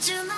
주말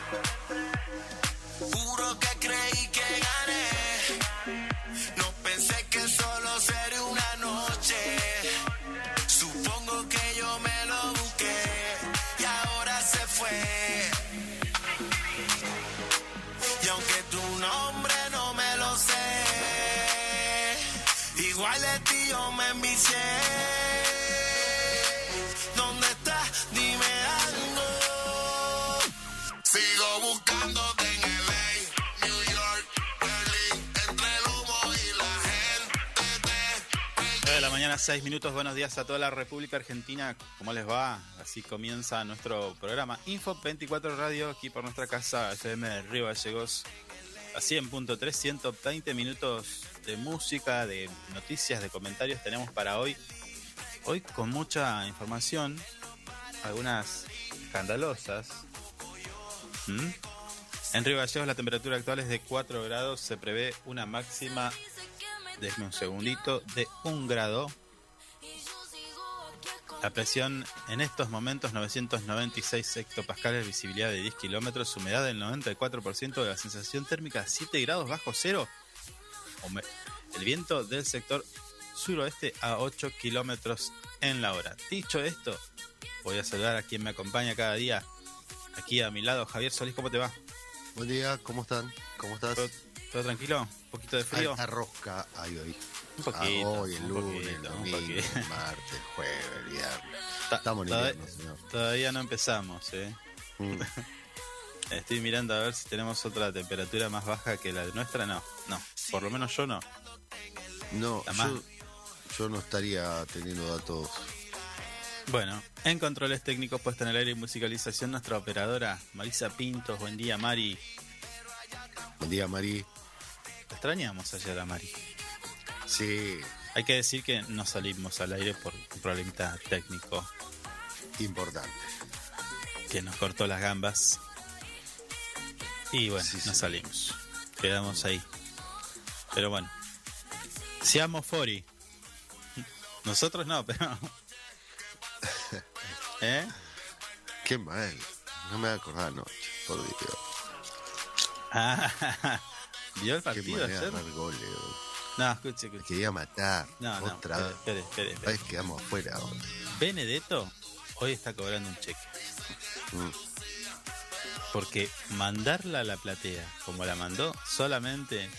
9 de la mañana, 6 minutos. Buenos días a toda la República Argentina. ¿Cómo les va? Así comienza nuestro programa Info 24 Radio, aquí por nuestra casa FM Río Gallegos. A 100.3, 120 minutos de música, de noticias, de comentarios tenemos para hoy. Hoy con mucha información, algunas escandalosas. ¿Mm? En Río Gallegos la temperatura actual es de 4 grados, se prevé una máxima déjeme un segundito, de un grado. La presión en estos momentos 996 hectopascales, visibilidad de 10 kilómetros, humedad del 94%, de la sensación térmica 7 grados bajo cero. El viento del sector suroeste a 8 kilómetros en la hora. Dicho esto, voy a saludar a quien me acompaña cada día. Aquí a mi lado, Javier Solís, ¿cómo te va? Buen día, ¿cómo están? ¿Cómo estás? ¿Todo, todo tranquilo? ¿Un poquito de frío? Alta rosca hay hoy. Un poquito, Ah, hoy, el un lunes, el domingo, el martes, el jueves, el viernes. Ta- Estamos en toda- invierno, señor. Todavía no empezamos, ¿eh? Mm. Estoy mirando a ver si tenemos otra temperatura más baja que la nuestra. No, no. Por lo menos yo no. No, yo, yo no estaría teniendo datos. Bueno, en controles técnicos, puesta en el aire y musicalización, nuestra operadora Marisa Pintos. Buen día, Mari. Buen día, Mari. Te extrañamos ayer a Mari. Sí, Hay que decir que no salimos al aire por un problemita técnico importante. que nos cortó las gambas. Y bueno, Sí, no sí. salimos. Quedamos ahí. Pero bueno. Seamos Fori. Nosotros no, pero ¿Eh? Qué mal. No me voy a acordar anoche, por Dios. Ah, ¿Vio el Qué partido manera de ayer? dar goles. No, escuche, escuche. quería matar. No, no, Otra vez. espere, espere, espere. Ay, quedamos afuera ahora. Benedetto hoy está cobrando un cheque. Mm. Porque mandarla a la platea como la mandó, solamente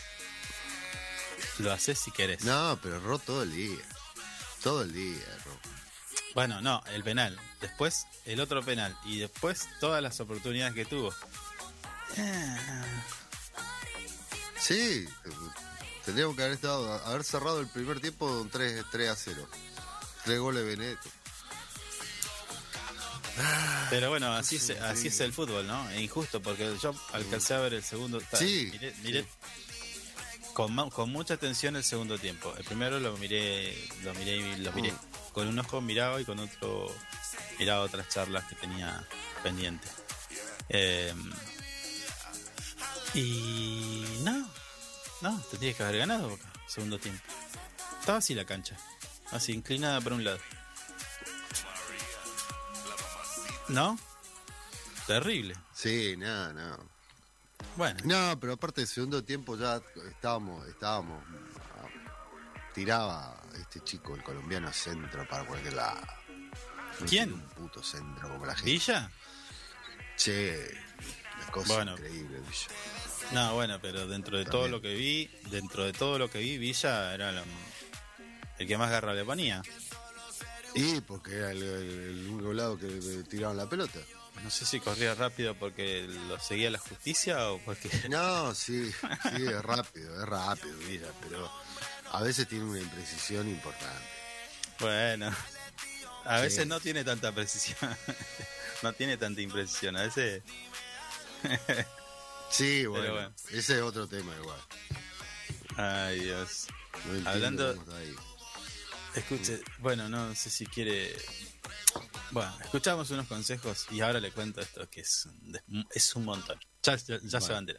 lo haces si querés. No, pero erró todo el día. Todo el día erró. Bueno, no, el penal. Después el otro penal. Y después todas las oportunidades que tuvo. Sí, tendríamos que haber estado, haber cerrado el primer tiempo con 3, 3 a 0. Tres goles de Benedetto. Pero bueno, así, es, así es el fútbol, ¿no? Es injusto porque yo alcancé a ver el segundo. Sí, Miré, miré con, mucha atención el segundo tiempo. El primero lo miré, lo miré, y lo miré. Mm. Con un ojo miraba y con otro miraba otras charlas que tenía pendiente. Eh, y no, no, tendría que haber ganado Boca, segundo tiempo. Estaba así la cancha, así inclinada por un lado. ¿No? Terrible. Sí, no, no. Bueno, No, pero aparte del segundo tiempo ya estábamos, estábamos. Tiraba este chico, el colombiano, centro para cualquier lado. ¿Quién? Un puto centro como la gente. Villa. Che, una cosa Bueno. increíble, Villa. No, bueno, pero dentro de todo lo que vi, dentro de todo lo que vi, Villa era lo- el que más garra le ponía. Y porque era el, el- el único lado que le tiraban la pelota. No sé si corría rápido porque lo seguía la justicia o porque... No, sí, sí, es rápido, es rápido, Villa, pero a veces tiene una imprecisión importante. Bueno, a Sí. veces no tiene tanta precisión. no tiene tanta imprecisión. A veces... Sí, bueno, bueno. ese es otro tema igual. Ay, Dios. No Hablando-. Escuche, bueno, no sé si quiere... Bueno, escuchamos unos consejos y ahora le cuento esto que es, un- es un montón. Ya, ya, ya se bandera.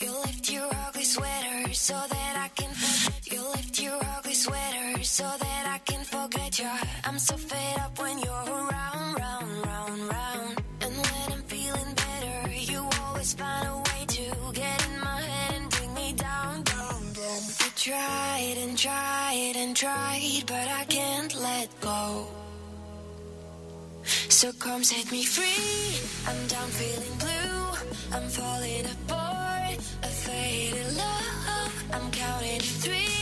You lift your ugly sweater so that I can forget. You lift your ugly sweater so that I can forget you. I'm so fed up when you're around, round, round, round. Tried and tried but I can't let go. So come set me free. I'm down feeling blue. I'm falling apart. A faded love. I'm counting to three.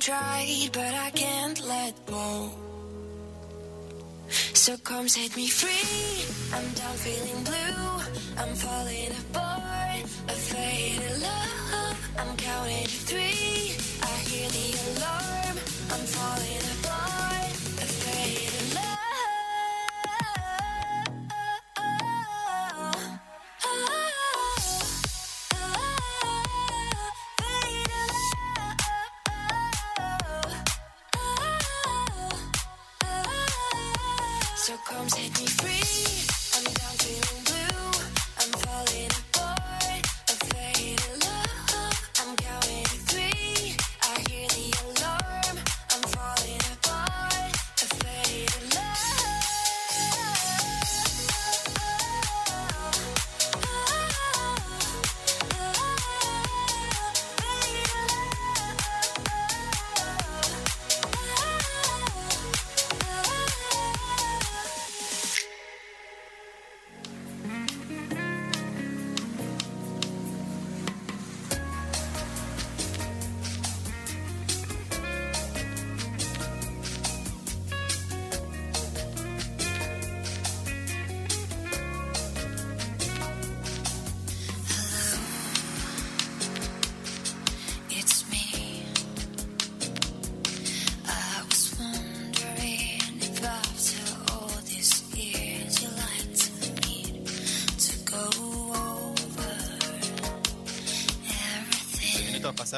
Tried, but I can't let go. So come set me free. I'm down feeling blue. I'm falling apart. A faded love. I'm counting to three. I hear the alarm. I'm falling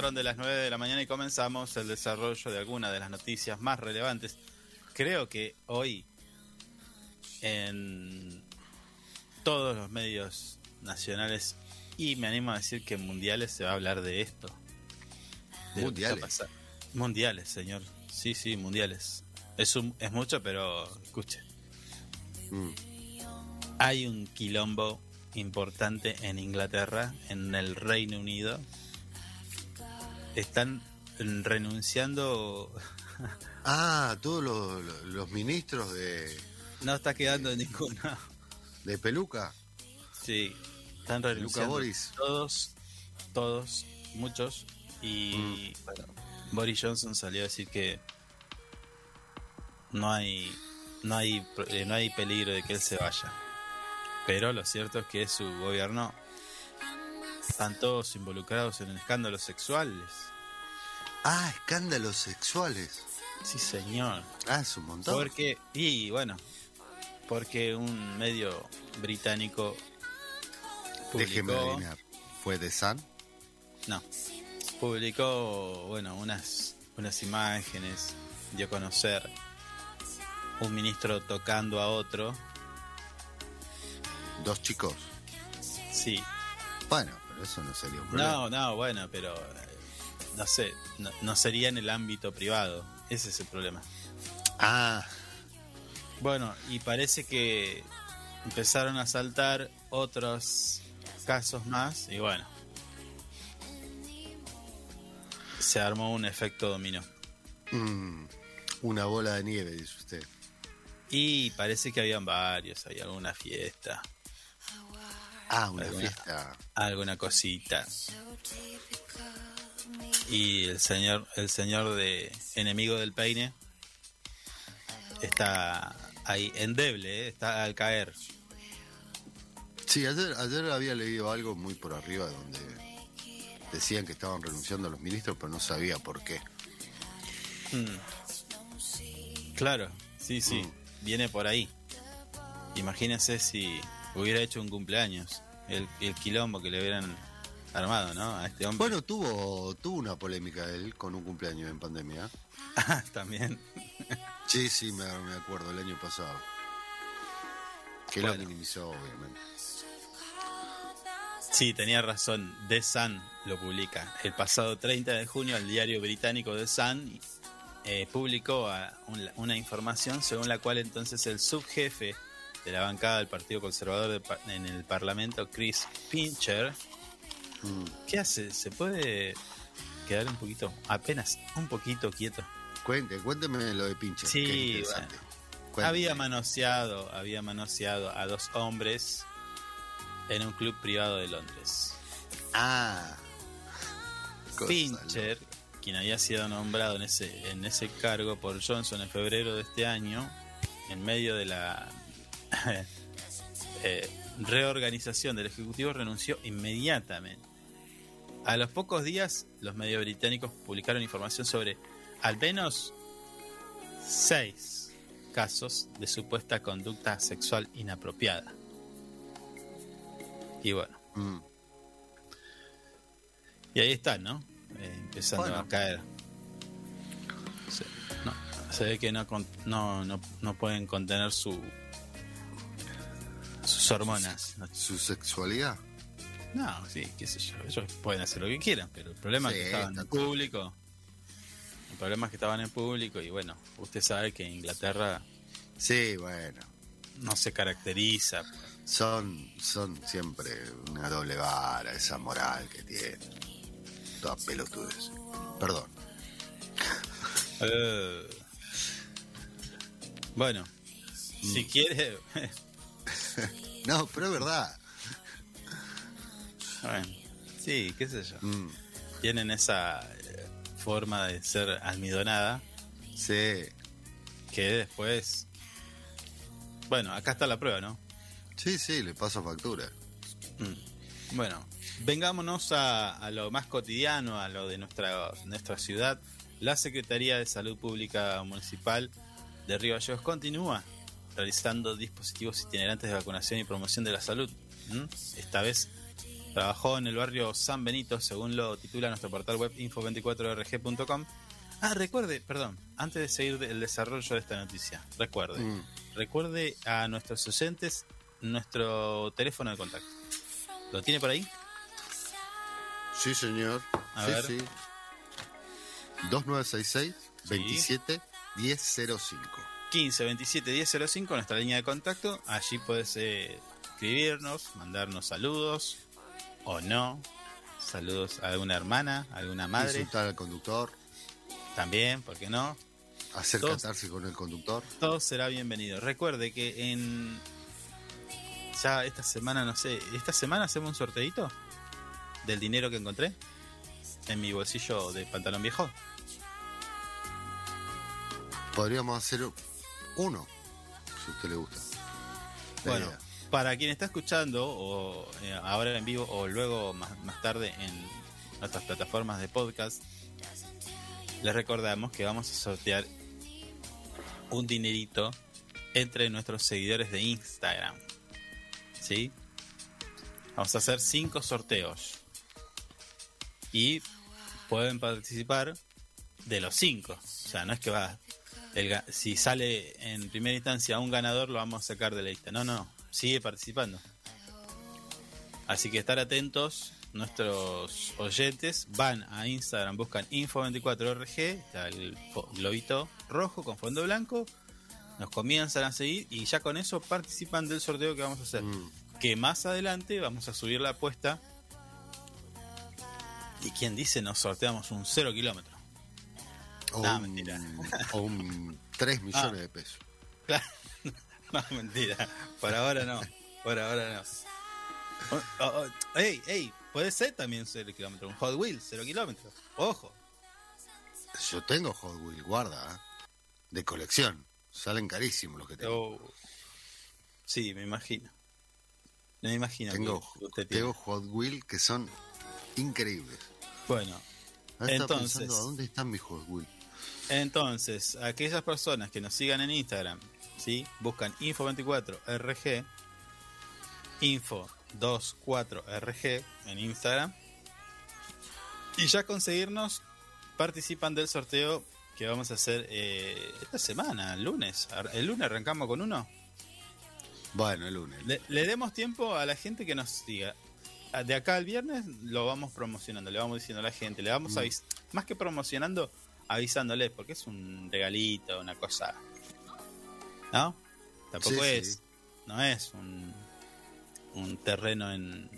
pasaron de las 9 de la mañana y comenzamos el desarrollo de algunas de las noticias más relevantes. Creo que hoy en todos los medios nacionales y me animo a decir que mundiales se va a hablar de esto. De Mundiales. Mundiales, señor. Sí, sí, mundiales. Es, un, es mucho, pero escuche. Mm. Hay un quilombo importante en Inglaterra, en el Reino Unido. Están renunciando. Ah, todos los, los ministros de, No está quedando ninguno. de peluca. Sí, están renunciando. Boris. Todos, todos, muchos. Y Mm. bueno, Boris Johnson salió a decir que no hay, no hay, eh, no hay peligro de que él se vaya. Pero lo cierto es que su gobierno están todos involucrados en escándalos sexuales. Ah, escándalos sexuales. Sí, señor. Ah, es un montón. Porque, y bueno, porque un medio británico Déjeme adivinar. ¿Fue de San? no, publicó, bueno, unas, unas imágenes, dio a conocer un ministro tocando a otro, Dos chicos. sí, Bueno, eso no sería un problema. no, no, bueno, pero eh, no sé, no, no sería en el ámbito privado, ese es el problema. Ah, Bueno, y parece que empezaron a saltar otros casos más y bueno. Se armó un efecto dominó. mm, una bola de nieve, dice usted. Y parece que habían varios, había alguna fiesta, Ah, una Alguna- fiesta. alguna cosita. Y el señor, el señor de enemigo del peine está ahí endeble, ¿eh? está al caer. Sí, ayer, ayer había leído algo muy por arriba donde decían que estaban renunciando a los ministros, pero no sabía por qué. Mm. Claro, sí, sí, Mm. viene por ahí. Imagínense si hubiera hecho un cumpleaños, el, el quilombo que le hubieran armado, ¿no? A este hombre. Bueno, tuvo, tuvo una polémica él con un cumpleaños en pandemia. Ah, también. Sí, sí, me, me acuerdo, el año pasado. Que Bueno. lo minimizó, obviamente. Sí, tenía razón. The Sun lo publica. El pasado 30 de junio, el diario británico The Sun eh, publicó a- un- una información según la cual entonces el subjefe de la bancada del Partido Conservador de en el Parlamento, Chris Pincher, Mm. ¿qué hace? ¿Se puede quedar un poquito, apenas un poquito quieto? Cuente, cuénteme lo de Pinche. Sí. Cuénteme. Había manoseado, había manoseado a dos hombres en un club privado de Londres. Ah. Pincher, quien había sido nombrado en ese, en ese cargo por Johnson en febrero de este año, en medio de la eh, reorganización del Ejecutivo, renunció inmediatamente. A los pocos días, los medios británicos publicaron información sobre al menos seis casos de supuesta conducta sexual inapropiada. Y bueno, Mm. y ahí están, ¿no? Eh, empezando Bueno. a caer. Se, no, se ve que no, no, no, no pueden contener su sus hormonas. Su sexualidad. No, sí, qué sé yo. Ellos pueden hacer lo que quieran, pero el problema es que estaban en público. El problema es que estaban en público y bueno, usted sabe que Inglaterra Sí, bueno. no se caracteriza. Son, son siempre una doble vara, esa moral que tienen. Toda pelotudez. Perdón. Eh, bueno, si quiere, No, pero es verdad. bueno, sí, qué sé yo. Mm, tienen esa eh, forma de ser almidonada sí. que después bueno acá está la prueba no Sí, sí, le paso factura. Mm. bueno vengámonos a, a lo más cotidiano a lo de nuestra nuestra ciudad la Secretaría de Salud Pública Municipal de Río Gallegos continúa realizando dispositivos itinerantes de vacunación y promoción de la salud ¿m? esta vez Trabajó en el barrio San Benito, según lo titula nuestro portal web info24rg.com. Ah, recuerde, perdón, antes de seguir el desarrollo de esta noticia, recuerde, Mm. recuerde a nuestros oyentes nuestro teléfono de contacto. ¿Lo tiene por ahí? Sí, señor. A sí, ver. sí. 2966 27 1005. 15 27 1005, nuestra línea de contacto. Allí puedes eh, escribirnos, mandarnos saludos o no. Saludos a alguna hermana, a alguna madre. Insultar al conductor, También, ¿por qué no? hacer catarse con el conductor. Todo será bienvenido. Recuerde que en. Ya esta semana, no sé, esta semana hacemos un sorteito del dinero que encontré en mi bolsillo de pantalón viejo. Podríamos hacer uno, si a usted le gusta. La Bueno, idea. para quien está escuchando, o eh, ahora en vivo, o luego más, más tarde en nuestras plataformas de podcast, les recordamos que vamos a sortear un dinerito entre nuestros seguidores de Instagram. ¿Sí? Vamos a hacer cinco sorteos. Y pueden participar de los cinco. O sea, no es que va. El si sale en primera instancia un ganador, lo vamos a sacar de la lista. No, no. Sigue participando. Así que estar atentos. Nuestros oyentes van a Instagram, buscan Info24RG, está el globito rojo con fondo blanco, nos comienzan a seguir y ya con eso participan del sorteo que vamos a hacer. Mm. Que más adelante vamos a subir la apuesta. Y quien dice nos sorteamos un cero kilómetro. O, Nah, un, mentira. o un 3 millones Ah. de pesos. Claro. No, mentira. Por ahora no. Por ahora no. Ey, ey, puede ser también cero kilómetro. Un Hot Wheels, cero kilómetros. Ojo. Yo tengo Hot Wheels, guarda, ¿eh? de colección. Salen carísimos los que tengo. Oh. Sí, me imagino. Me imagino tengo, usted tengo Hot Wheels que son increíbles. Bueno, Entonces- pensando, ¿a dónde están mis Hot Wheels? Entonces, aquellas personas que nos sigan en Instagram, ¿sí? Buscan Info24RG, Info24RG en Instagram. Y ya conseguirnos, participan del sorteo que vamos a hacer eh, esta semana, el lunes. El lunes arrancamos con uno. Bueno, el lunes. Le, le demos tiempo a la gente que nos siga. A- De acá al viernes lo vamos promocionando, le vamos diciendo a la gente, le vamos Mm. avis más que promocionando, avisándole, porque es un regalito, una cosa. ¿No? Tampoco Sí, es. sí. No es un, un terreno en.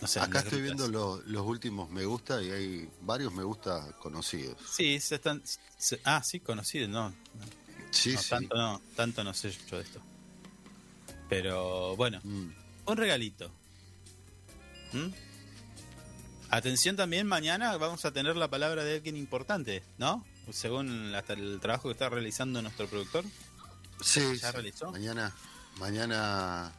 No sé, Acá estoy viendo lo- los últimos me gusta y hay varios me gusta conocidos. Sí, se están. se- ah, sí, conocidos, no. Sí, no, sí. Tanto no, tanto no sé yo de esto. Pero bueno, Mm. un regalito. ¿Mm? Atención también, mañana vamos a tener la palabra de alguien importante, ¿no? Según hasta el trabajo que está realizando nuestro productor. Sí, ¿Ya sí. realizó? Mañana, mañana,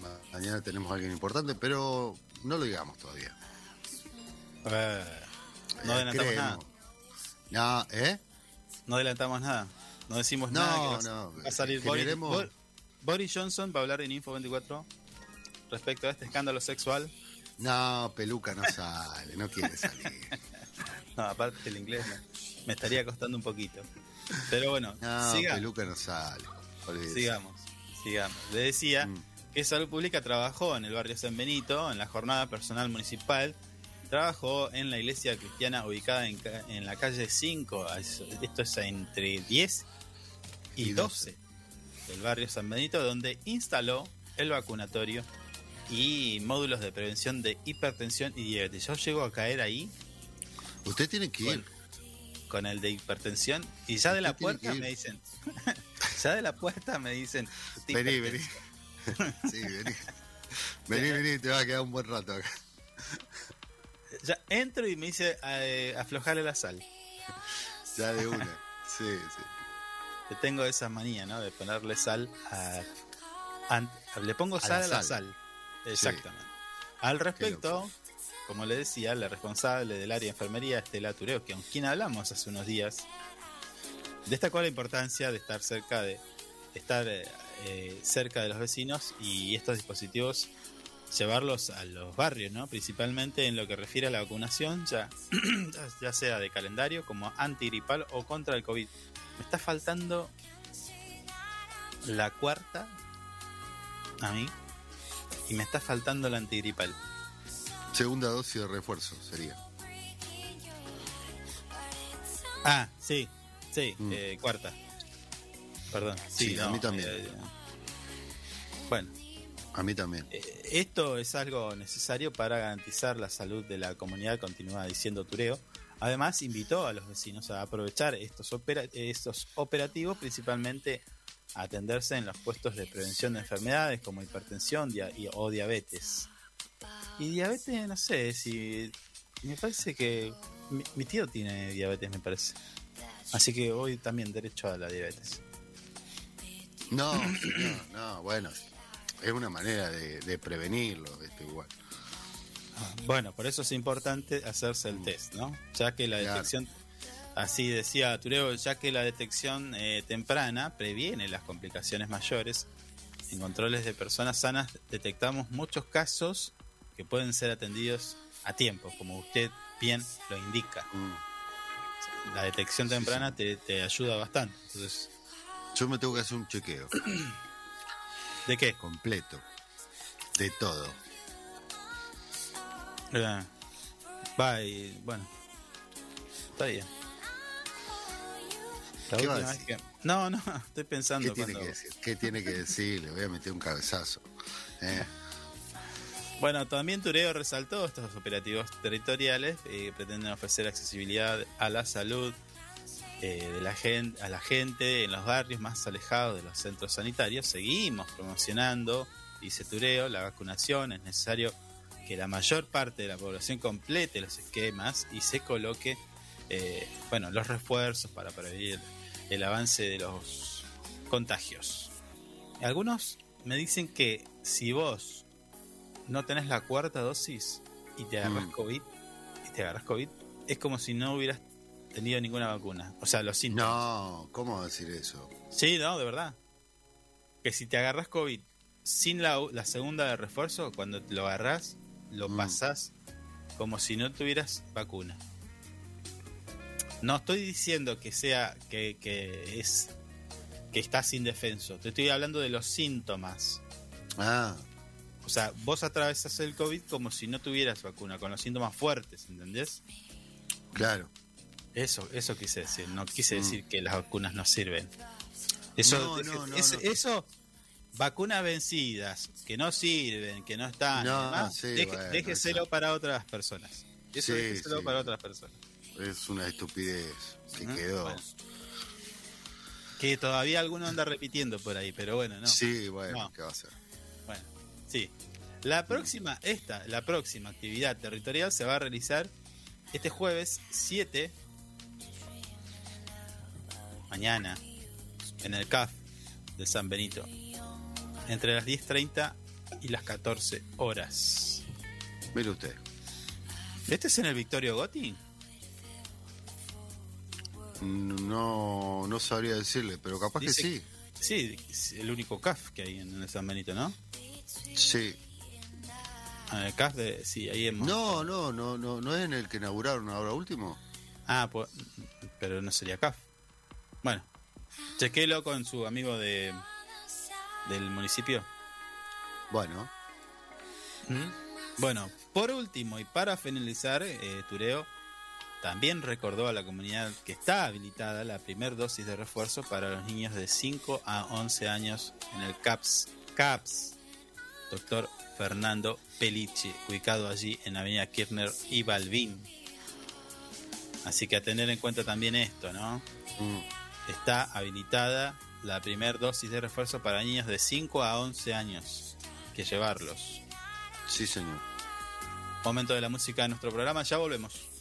ma- mañana tenemos a alguien importante, pero no lo digamos todavía. Eh, no Eh, adelantamos nada. No, ¿eh? No adelantamos nada. No decimos No, nada. que no, va a salir Boris, generemos- Bor- Boris Johnson va a hablar en Info 24 respecto a este escándalo sexual. No, peluca no sale, no quiere salir. No, aparte el inglés no. me estaría costando un poquito. Pero bueno, No, siga. peluca no sale. olvídese. Sigamos, sigamos. Le decía Mm. que Salud Pública trabajó en el barrio San Benito, en la jornada personal municipal. Trabajó en la iglesia cristiana ubicada en, en la calle 5. Esto es entre 10 y, Y 12 del barrio San Benito, donde instaló el vacunatorio y módulos de prevención de hipertensión y diabetes. Yo llego a caer ahí Usted tiene que ir. Con el de hipertensión y ya de la puerta me dicen, ya de la puerta me dicen, "Usted Vení, hipertenso". vení. Sí, vení. Vení, vení, te va a quedar un buen rato acá. Ya entro y me dice eh, aflojarle la sal. Ya de una. Sí, sí. Yo tengo esa manía, ¿no? De ponerle sal a. le pongo A sal la a la sal. sal. Exactamente. Al respecto, como le decía, la responsable del área de enfermería, Estela Tureo, que con quien hablamos hace unos días, destacó la importancia de estar cerca de estar eh, eh, cerca de los vecinos y estos dispositivos llevarlos a los barrios, ¿no? Principalmente en lo que refiere a la vacunación, ya, ya sea de calendario, como antigripal o contra el COVID. Me está faltando la cuarta a mí y me está faltando la antigripal. Segunda dosis de refuerzo sería. Ah, sí, sí, Mm. eh, cuarta. Perdón. Sí, Sí, a mí también. eh, bueno, A mí también. eh, esto es algo necesario para garantizar la salud de la comunidad, continúa diciendo Tureo. Además, invitó a los vecinos a aprovechar estos, opera- estos operativos, principalmente atenderse en los puestos de prevención de enfermedades como hipertensión dia- y- o diabetes. Y diabetes, no sé, si. Me parece que. Mi, mi tío tiene diabetes, me parece. Así que voy también derecho a la diabetes. No, señor, no, bueno. Es una manera de, de prevenirlo, este, igual. Bueno, por eso es importante hacerse el test, ¿no? Ya que la Claro. detección, así decía Tureo, ya que la detección eh, temprana previene las complicaciones mayores. En controles de personas sanas detectamos muchos casos que pueden ser atendidos a tiempo, como usted bien lo indica. Mm. La detección Sí, temprana Te, te ayuda bastante. Entonces, Yo me tengo que hacer un chequeo ¿de qué? completo. De todo. Eh, Va y bueno, está bien. La ¿Qué última vez que- No, no, estoy ¿Qué pensando. tiene cuando- que decir? ¿Qué tiene que decir? Le voy a meter un cabezazo. Eh, Bueno, también Tureo resaltó estos operativos territoriales eh, que pretenden ofrecer accesibilidad a la salud eh, de la gente, a la gente en los barrios más alejados de los centros sanitarios. Seguimos promocionando, dice Tureo, la vacunación. Es necesario que la mayor parte de la población complete los esquemas y se coloque eh, bueno, los refuerzos para prevenir el avance de los contagios. Algunos me dicen que si vos no tenés la cuarta dosis y te agarras Mm. COVID, y te agarras COVID, es como si no hubieras tenido ninguna vacuna. O sea, los síntomas. no, ¿cómo decir eso? Sí, no, de verdad. Que si te agarras COVID sin la, la segunda de refuerzo, cuando lo agarras, lo Mm. pasás como si no tuvieras vacuna. No estoy diciendo que sea que, que es que estás indefenso. Te estoy hablando de los síntomas. Ah, O sea, vos atravesas el COVID como si no tuvieras vacuna, con los síntomas fuertes, ¿entendés? claro. Eso, eso quise decir. No quise Mm. decir que las vacunas no sirven. Eso, No, no, no, eso, eso, vacunas vencidas, que no sirven, que no están, No, y demás, sí, deje- bueno, déjeselo exacto. para otras personas. Eso Sí, déjeselo sí. para otras personas. Es una estupidez que quedó. bueno. Que todavía alguno anda repitiendo por ahí, pero bueno, no. Sí, bueno, No. ¿qué va a hacer? Bueno, sí. La próxima, esta, la próxima actividad territorial se va a realizar este jueves 7, mañana, en el CAF de San Benito, entre las 10.30 y las 14 horas. Mire usted. ¿Este es en el Victorio Gotti? No, no sabría decirle, pero capaz Dice- que sí. Sí, es el único CAF que hay en el San Benito, ¿no? Sí. Ah, El CAF de. Sí, ahí en. No, no, no, no, no es en el que inauguraron ahora último. Ah, pues, pero no sería CAF. Bueno, chequelo con su amigo de del municipio. Bueno, Bueno, por último y para finalizar, eh, Tureo también recordó a la comunidad que está habilitada la primera dosis de refuerzo para los niños de 5 a 11 años en el CAPS, CAPS, doctor Fernando Pelici, ubicado allí en Avenida Kirchner y Balbín. Así que a tener en cuenta también esto, ¿no? mm, está habilitada la primera dosis de refuerzo para niños de 5 a 11 años. Que llevarlos. sí, señor. Momento de la música de nuestro programa, ya volvemos.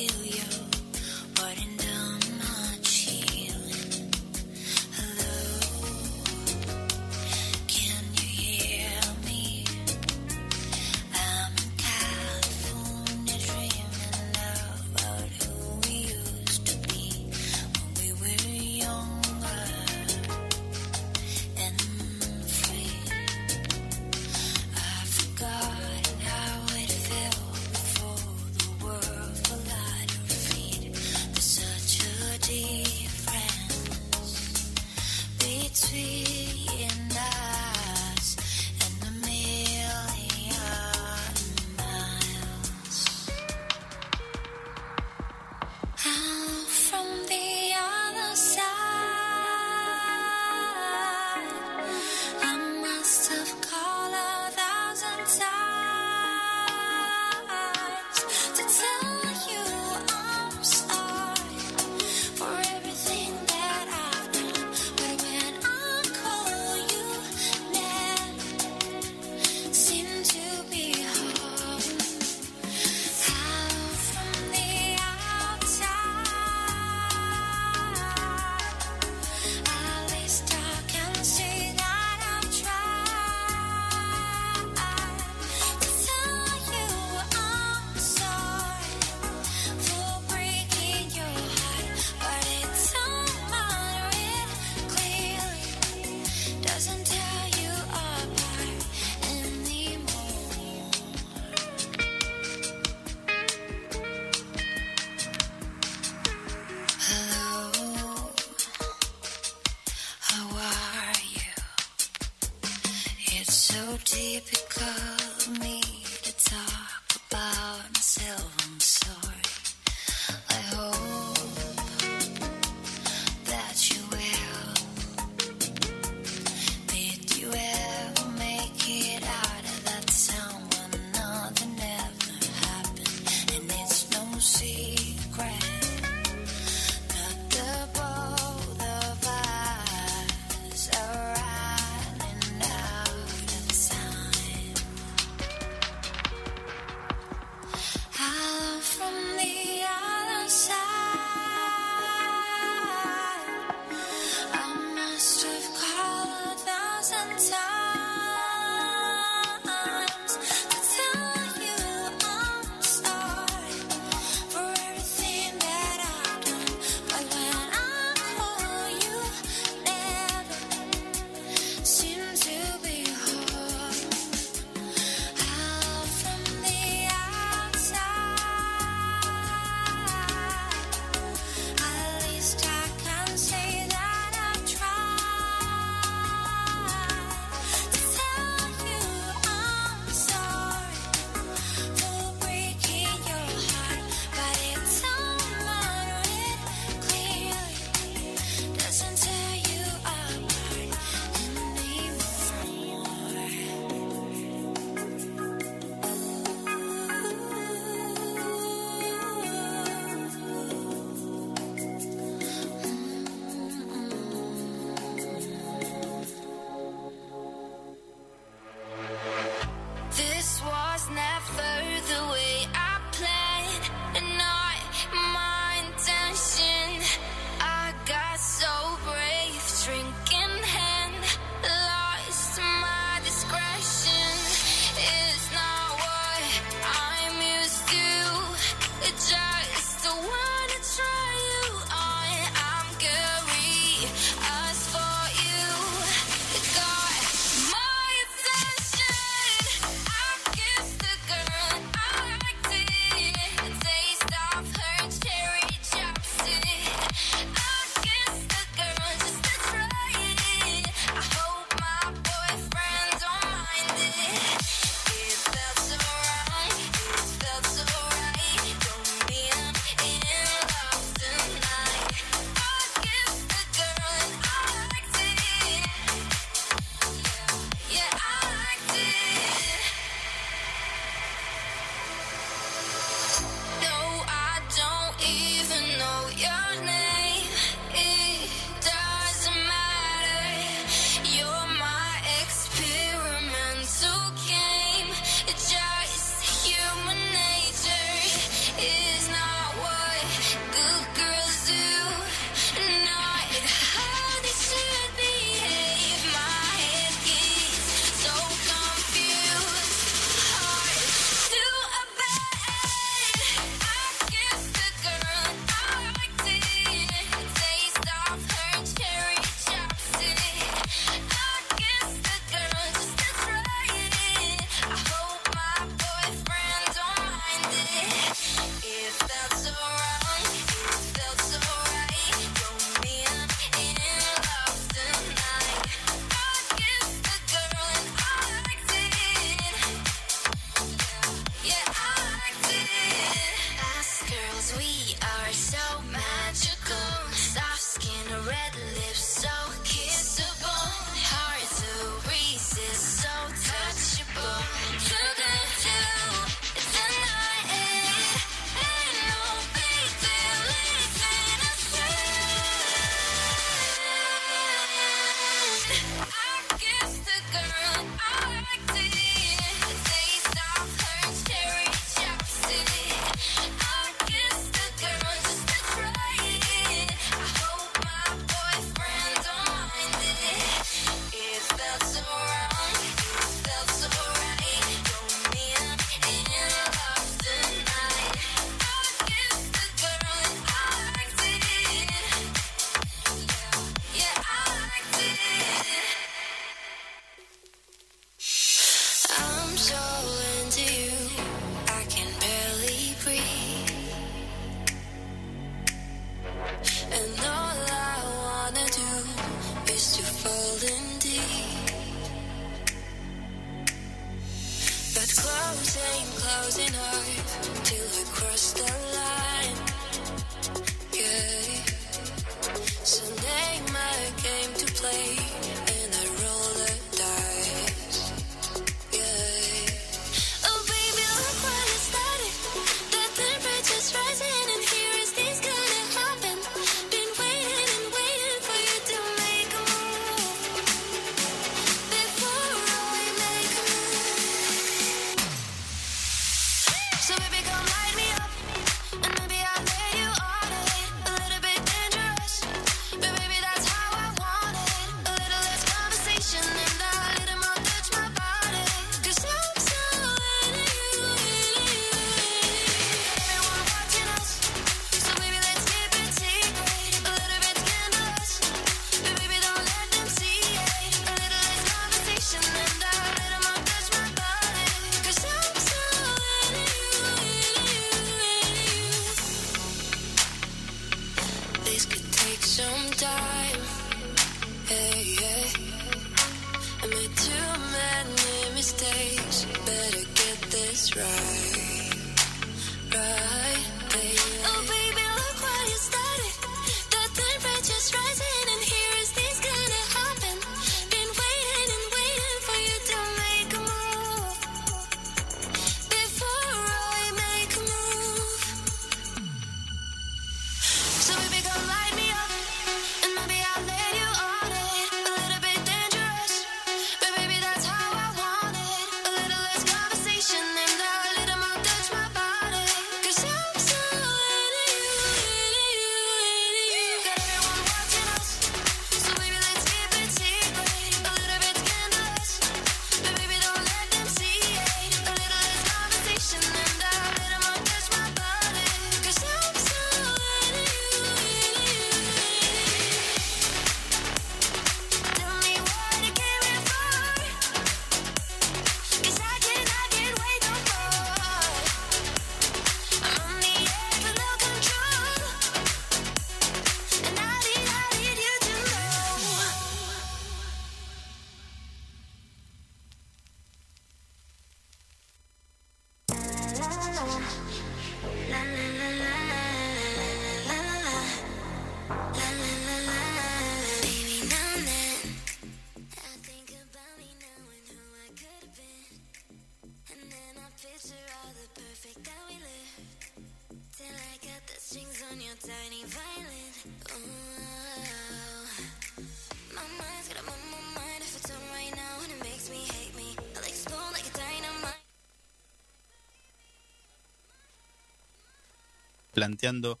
Planteando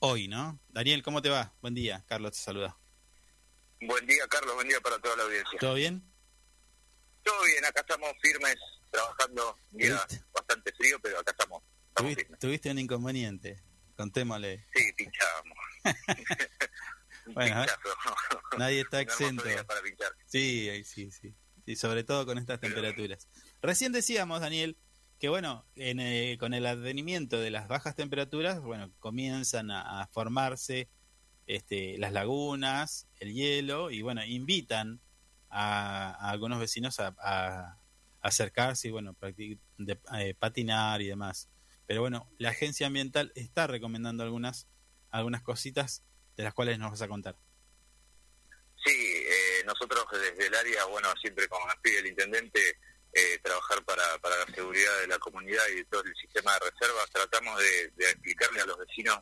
hoy, ¿no? Daniel, ¿cómo te va? Buen día, Carlos te saluda. Buen día, Carlos. Buen día para toda la audiencia. ¿Todo bien? Todo bien, acá estamos firmes, trabajando. ¿Viste? bastante frío, pero acá estamos. estamos Tuviste, un inconveniente, contémosle. Sí, pinchábamos. Bueno. Nadie está exento. para. Sí, sí, sí. Y sobre todo con estas temperaturas. Recién decíamos, Daniel, que bueno, en, eh, con el advenimiento de las bajas temperaturas, bueno, comienzan a, formarse este, las lagunas, el hielo, y bueno, invitan a, a algunos vecinos a, a acercarse y bueno, de- eh, patinar y demás. Pero bueno, la agencia ambiental está recomendando algunas, algunas cositas de las cuales nos vas a contar. Sí, eh, nosotros desde el área, bueno, siempre pide el intendente, eh, trabajar para, para la seguridad de la comunidad y de todo el sistema de reservas, tratamos de, de explicarle a los vecinos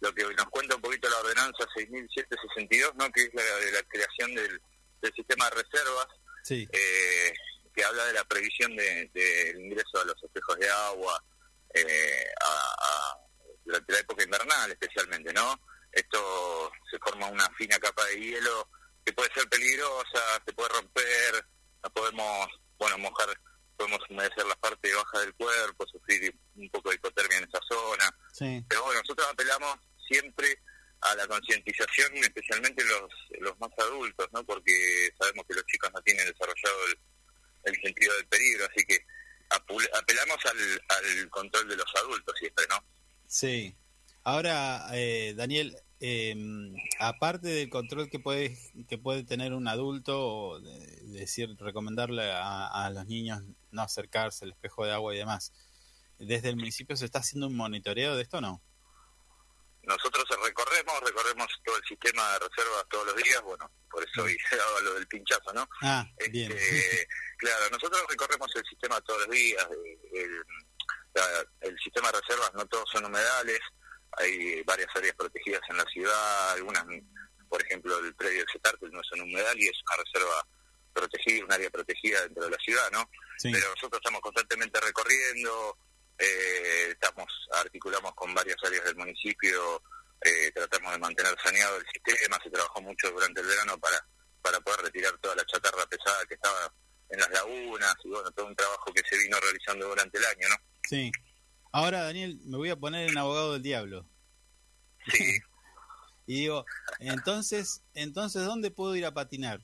lo que nos cuenta un poquito la ordenanza 6762, ¿no? que es la de la creación del, del sistema de reservas, Sí, eh, que habla de la previsión del de, del ingreso a los espejos de agua eh, a- a- durante la época invernal especialmente, ¿no? Esto se forma una fina capa de hielo que puede ser peligrosa, se puede romper, nos podemos, bueno, mojar, podemos humedecer la parte baja del cuerpo, sufrir un poco de hipotermia en esa zona, sí, pero bueno, nosotros apelamos siempre a la concientización, especialmente los, los más adultos, ¿no? Porque sabemos que los chicos no tienen desarrollado el, el sentido del peligro, así que apelamos al, al control de los adultos siempre, ¿no? sí. Ahora, eh, Daniel, eh, aparte del control que puede, que puede tener un adulto, o de- decir, recomendarle a, a los niños no acercarse al espejo de agua y demás, ¿desde el municipio se está haciendo un monitoreo de esto o no? Nosotros recorremos, recorremos todo el sistema de reservas todos los días, bueno, por eso hoy daba lo del pinchazo, ¿no? Ah, bien. Este, claro, nosotros recorremos el sistema todos los días. eh, El, el sistema de reservas no todos son humedales. Hay varias áreas protegidas en la ciudad. Algunas, por ejemplo, el predio del CETARTEL no es un humedal y es una reserva protegida, un área protegida dentro de la ciudad, ¿no? Sí, Pero nosotros estamos constantemente recorriendo, eh, estamos articulamos con varias áreas del municipio, eh, tratamos de mantener saneado el sistema, se trabajó mucho durante el verano para, para poder retirar toda la chatarra pesada que estaba en las lagunas y bueno, todo un trabajo que se vino realizando durante el año, ¿no? sí. Ahora, Daniel, me voy a poner en abogado del diablo. Sí, Y digo, entonces, entonces, ¿dónde puedo ir a patinar?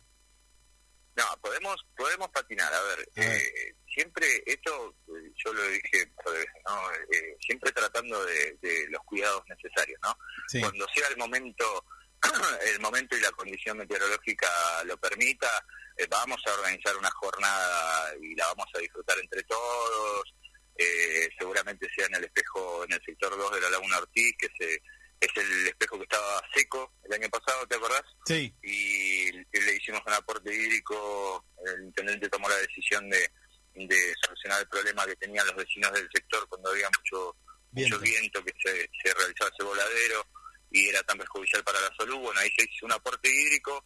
no, podemos podemos patinar, a ver, A ver. eh, siempre esto, eh, yo lo dije veces, ¿no? Eh, siempre tratando de, de los cuidados necesarios, ¿no? Sí, cuando sea el momento el momento y la condición meteorológica lo permita eh, vamos a organizar una jornada y la vamos a disfrutar entre todos eh, seguramente sea en el espejo en el sector 2 de la Laguna Ortiz que se, es el espejo que estaba seco el año pasado ¿te acordás? sí, y le hicimos un aporte hídrico, el intendente tomó la decisión de, de solucionar el problema que tenían los vecinos del sector cuando había mucho Viento. mucho viento que se, se realizaba ese voladero y era tan perjudicial para la salud. Bueno, ahí se hizo un aporte hídrico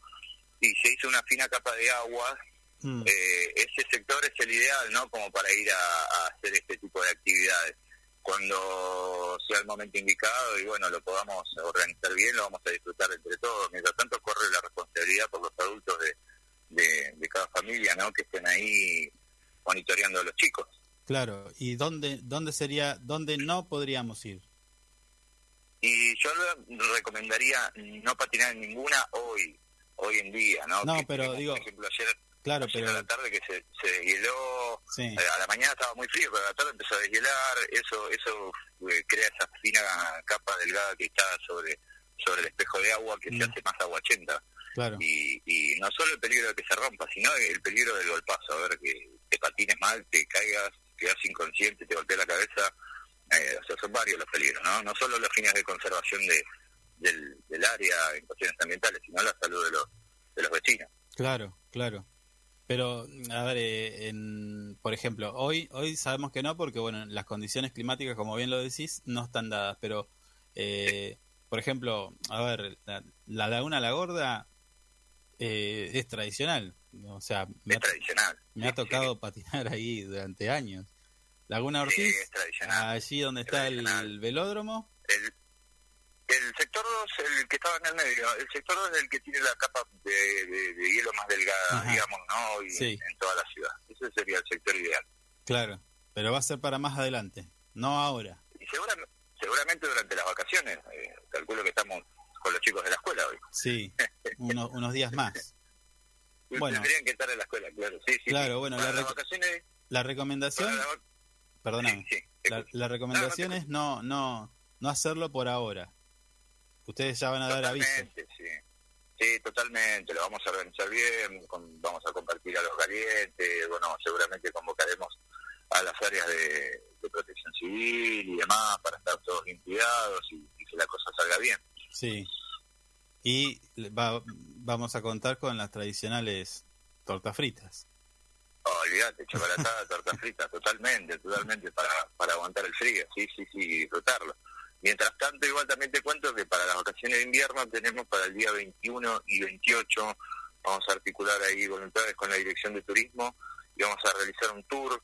y se hizo una fina capa de agua. Mm, Eh, ese sector es el ideal, ¿no? Como para ir a, a hacer este tipo de actividades. Cuando sea el momento indicado y bueno, lo podamos organizar bien, lo vamos a disfrutar entre todos. Mientras tanto, corre la responsabilidad por los adultos de, de, de cada familia, ¿no? Que estén ahí monitoreando a los chicos. claro. ¿Y dónde, dónde sería, dónde no podríamos ir? Y yo recomendaría no patinar en ninguna hoy, hoy en día, ¿no? No, Que pero digo- Por ejemplo, ayer, Claro, ayer a pero la tarde que se, se deshieló, sí, eh, a la mañana estaba muy frío, pero a la tarde empezó a deshielar, eso eso eh, crea esa fina capa delgada que está sobre sobre el espejo de agua que Mm. se hace más aguachenta. claro. Y, y no solo el peligro de que se rompa, sino el peligro del golpazo, a ver, que te patines mal, te caigas, quedas inconsciente, te golpea la cabeza, eh, o sea, son varios los peligros, ¿no? No solo los fines de conservación de, del, del área en cuestiones ambientales, sino la salud de los, de los vecinos. Claro, claro. Pero, a ver, eh, en, por ejemplo, hoy hoy sabemos que no, porque, bueno, las condiciones climáticas, como bien lo decís, no están dadas, pero eh, por ejemplo, a ver, la, la Laguna La Gorda eh, es tradicional. O sea, me Es ha, tradicional. me ha Sí, tocado patinar ahí durante años. Laguna Ortiz, allí donde está el, velódromo. El, el sector 2, el que estaba en el medio, el sector 2 es el que tiene la capa de, de- de hielo más delgada, Ajá. digamos, ¿no? Y Sí. en toda la ciudad. Ese sería el sector ideal. Claro, pero va a ser para más adelante, no ahora. Y seguramente, seguramente durante las vacaciones, eh, calculo que estamos con los chicos de la escuela hoy. Sí, unos, unos días más. Bueno. Tendrían que estar en la escuela, claro. Sí, sí, Claro, sí. bueno, Para la las vacaciones... La recomendación, la- perdóname, la, la recomendación No, no es no, no, no hacerlo por ahora. Ustedes ya van a dar aviso. Totalmente, sí. Sí, totalmente. Lo vamos a organizar bien, con- vamos a compartir a los calientes, bueno, seguramente convocaremos a las áreas de, de protección civil y demás para estar todos limpiados y, y que la cosa salga bien. Sí. Y va- vamos a contar con las tradicionales tortas fritas. Oh, olvídate, chocolatada, torta frita, totalmente, totalmente, para, para aguantar el frío, sí, sí, sí, y disfrutarlo. Mientras tanto, igual también te cuento que para las vacaciones de invierno tenemos para el día 21 y 28, vamos a articular ahí voluntades con la Dirección de Turismo y vamos a realizar un tour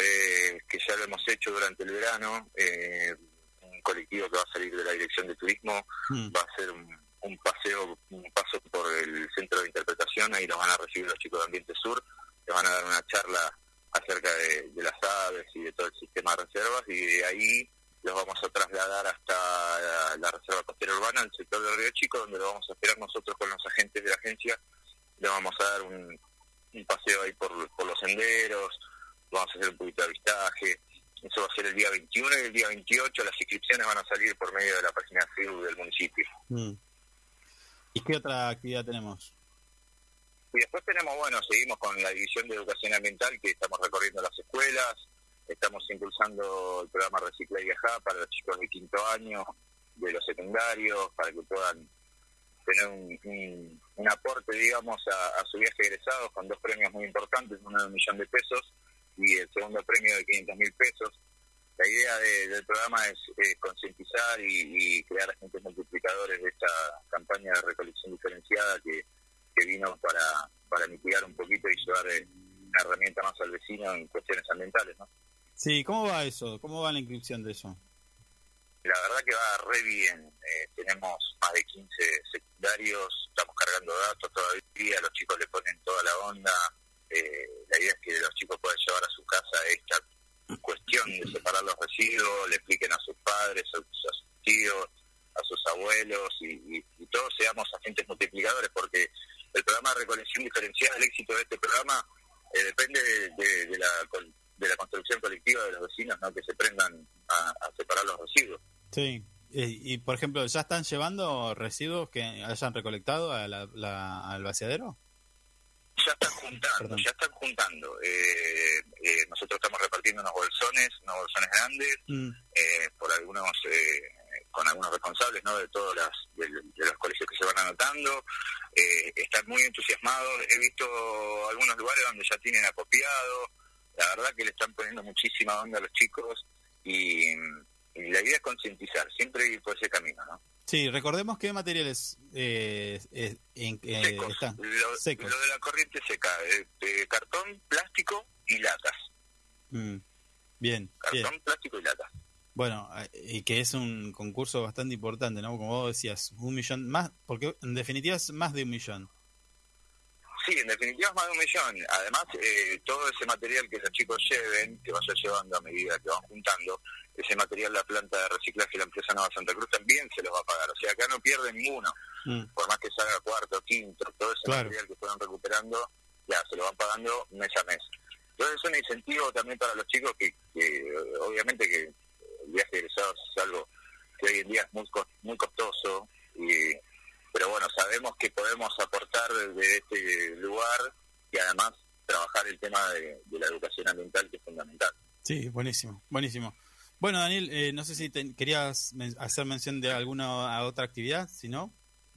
eh, que ya lo hemos hecho durante el verano, eh, un colectivo que va a salir de la Dirección de Turismo, Mm, va a ser un, un paseo, un paso por el centro de interpretación, ahí los van a recibir los chicos de Ambiente Sur, les van a dar una charla acerca de, de las aves y de todo el sistema de reservas y de ahí los vamos a trasladar hasta la, la reserva costera urbana, el sector del Río Chico, donde lo vamos a esperar nosotros con los agentes de la agencia, le vamos a dar un, un paseo ahí por, por los senderos, vamos a hacer un poquito de avistaje, eso va a ser el día 21 y el día 28 las inscripciones van a salir por medio de la página de Facebook del municipio. mm. ¿Y qué otra actividad tenemos? Y después tenemos, bueno, seguimos con la División de Educación Ambiental que estamos recorriendo las escuelas, estamos impulsando el programa Recicla y Viajar para los chicos de quinto año, de los secundarios, para que puedan tener un, un- un aporte, digamos, a, a su viaje de egresados con dos premios muy importantes, uno de un millón de pesos y el segundo premio de 500 mil pesos. La idea de- del programa es concientizar y, y crear agentes multiplicadores de esta campaña de recolección diferenciada que, que vino para, para mitigar un poquito y llevar eh, una herramienta más al vecino en cuestiones ambientales. ¿no? Sí, ¿cómo va eso? ¿Cómo va la inscripción de eso? La verdad que va re bien. Eh, tenemos más de 15 secundarios, estamos cargando datos todavía, los chicos le ponen toda la onda. Eh, la idea es que los chicos puedan llevar a su casa esta cuestión de separar los residuos, le expliquen a sus padres, a sus, a sus tíos, a sus abuelos y, todos seamos agentes multiplicadores porque el programa de recolección diferenciada, el éxito de este programa eh, depende de, la, de la construcción colectiva de los vecinos, ¿no? que se prendan a, a separar los residuos. Sí. Eh, Y, por ejemplo, ¿ya están llevando residuos que hayan recolectado a la- la- al vaciadero? Ya están juntando, Perdón. ya están juntando. Eh, eh, nosotros estamos repartiendo unos bolsones, unos bolsones grandes, Mm, eh, por algunos, eh, con algunos responsables, ¿no? De todos las, de, de los colegios que se van anotando. Eh, están muy entusiasmados. He visto algunos lugares donde ya tienen acopiado. La verdad que le están poniendo muchísima onda a los chicos y, y la idea es concientizar, siempre ir por ese camino, ¿no? Sí, recordemos qué materiales eh, eh, en- eh, secos. están. Lo, secos. lo de la corriente seca, eh, cartón, plástico y latas. Mm, Bien, bien. Cartón, plástico y latas. Bueno, y que es un concurso bastante importante, ¿no? Como vos decías, un millón más, porque en definitiva es más de un millón. Sí, en definitiva es más de un millón. Además, eh, todo ese material que los chicos lleven, que vayan llevando a medida que van juntando, ese material la planta de reciclaje la empresa Nueva Santa Cruz también se los va a pagar. O sea, acá no pierde ninguno. Mm, Por más que salga cuarto, quinto, todo ese Claro. material que fueron recuperando, ya se lo van pagando mes a mes. Entonces es un incentivo también para los chicos que, que, obviamente que el viaje de egresados es algo que hoy en día es muy, muy costoso, y, pero bueno, sabemos que podemos aportar desde este lugar y además trabajar el tema de, de la educación ambiental que es fundamental. Sí, buenísimo, buenísimo. Bueno, Daniel, eh, no sé si te- querías men- hacer mención de alguna otra actividad, si no,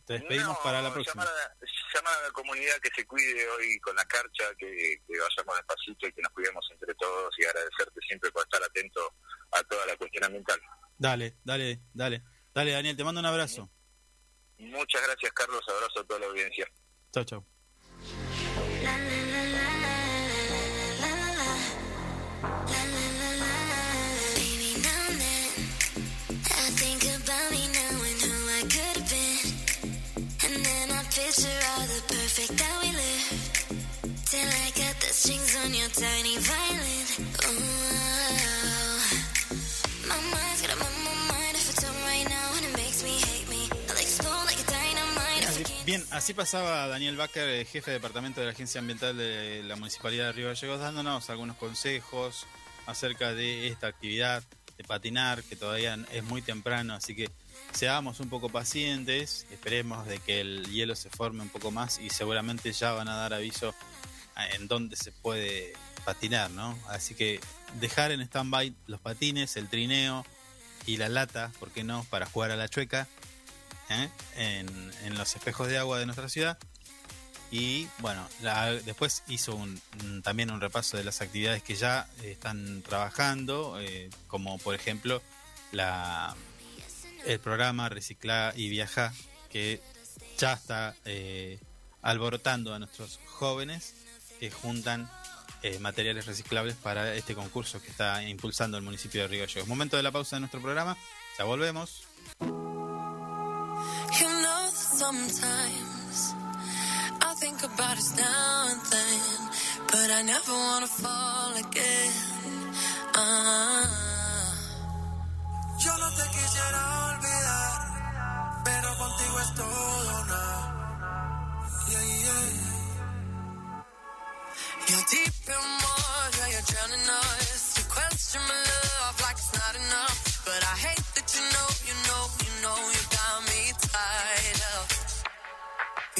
te despedimos No, para la próxima. Llamar a, llamar a la comunidad que se cuide hoy con la carcha, que, que vayamos despacito y que nos cuidemos entre todos y agradecerte siempre por estar atento a toda la cuestión ambiental. Dale, dale, dale. Dale, Daniel, te mando un abrazo. Muchas gracias, Carlos. Abrazo a toda la audiencia. Chao, chao. Till I got the strings on your tiny violin así pasaba Daniel Bacher, eh, jefe de departamento de la Agencia Ambiental de la Municipalidad de Río Gallegos, dándonos algunos consejos acerca de esta actividad de patinar, que todavía es muy temprano, así que seamos un poco pacientes, esperemos de que el hielo se forme un poco más y seguramente ya van a dar aviso en dónde se puede patinar, ¿no? Así que dejar en stand-by los patines, el trineo y la lata, ¿por qué no?, para jugar a la chueca. ¿Eh? en, los espejos de agua de nuestra ciudad. Y bueno, después hizo un- también un repaso de las actividades que ya están trabajando, eh, como por ejemplo la, el programa Recicla y Viaja, que ya está eh, alborotando a nuestros jóvenes que juntan eh, materiales reciclables para este concurso que está impulsando el municipio de Río Gallegos. Momento de la pausa de nuestro programa, ya volvemos. You know that sometimes I think about us now and then, but I never wanna fall again. Ah. Yo no te quisiera olvidar, pero contigo es todo. Yeah, yeah. You're deep in water, you're drowning us. You question my love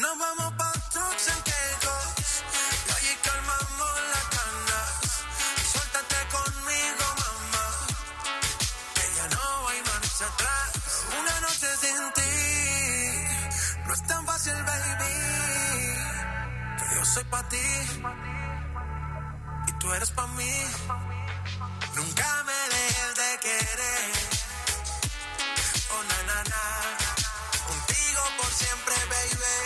Nos vamos pa' trucks and Caicos, y allí calmamos las ganas. Suéltate conmigo, mamá, que ya no hay marcha atrás. Una noche sin ti, no es tan fácil, baby. Que yo soy pa' ti y tú eres pa' mí. Nunca me dejes de querer. Oh, na. Contigo por siempre, baby.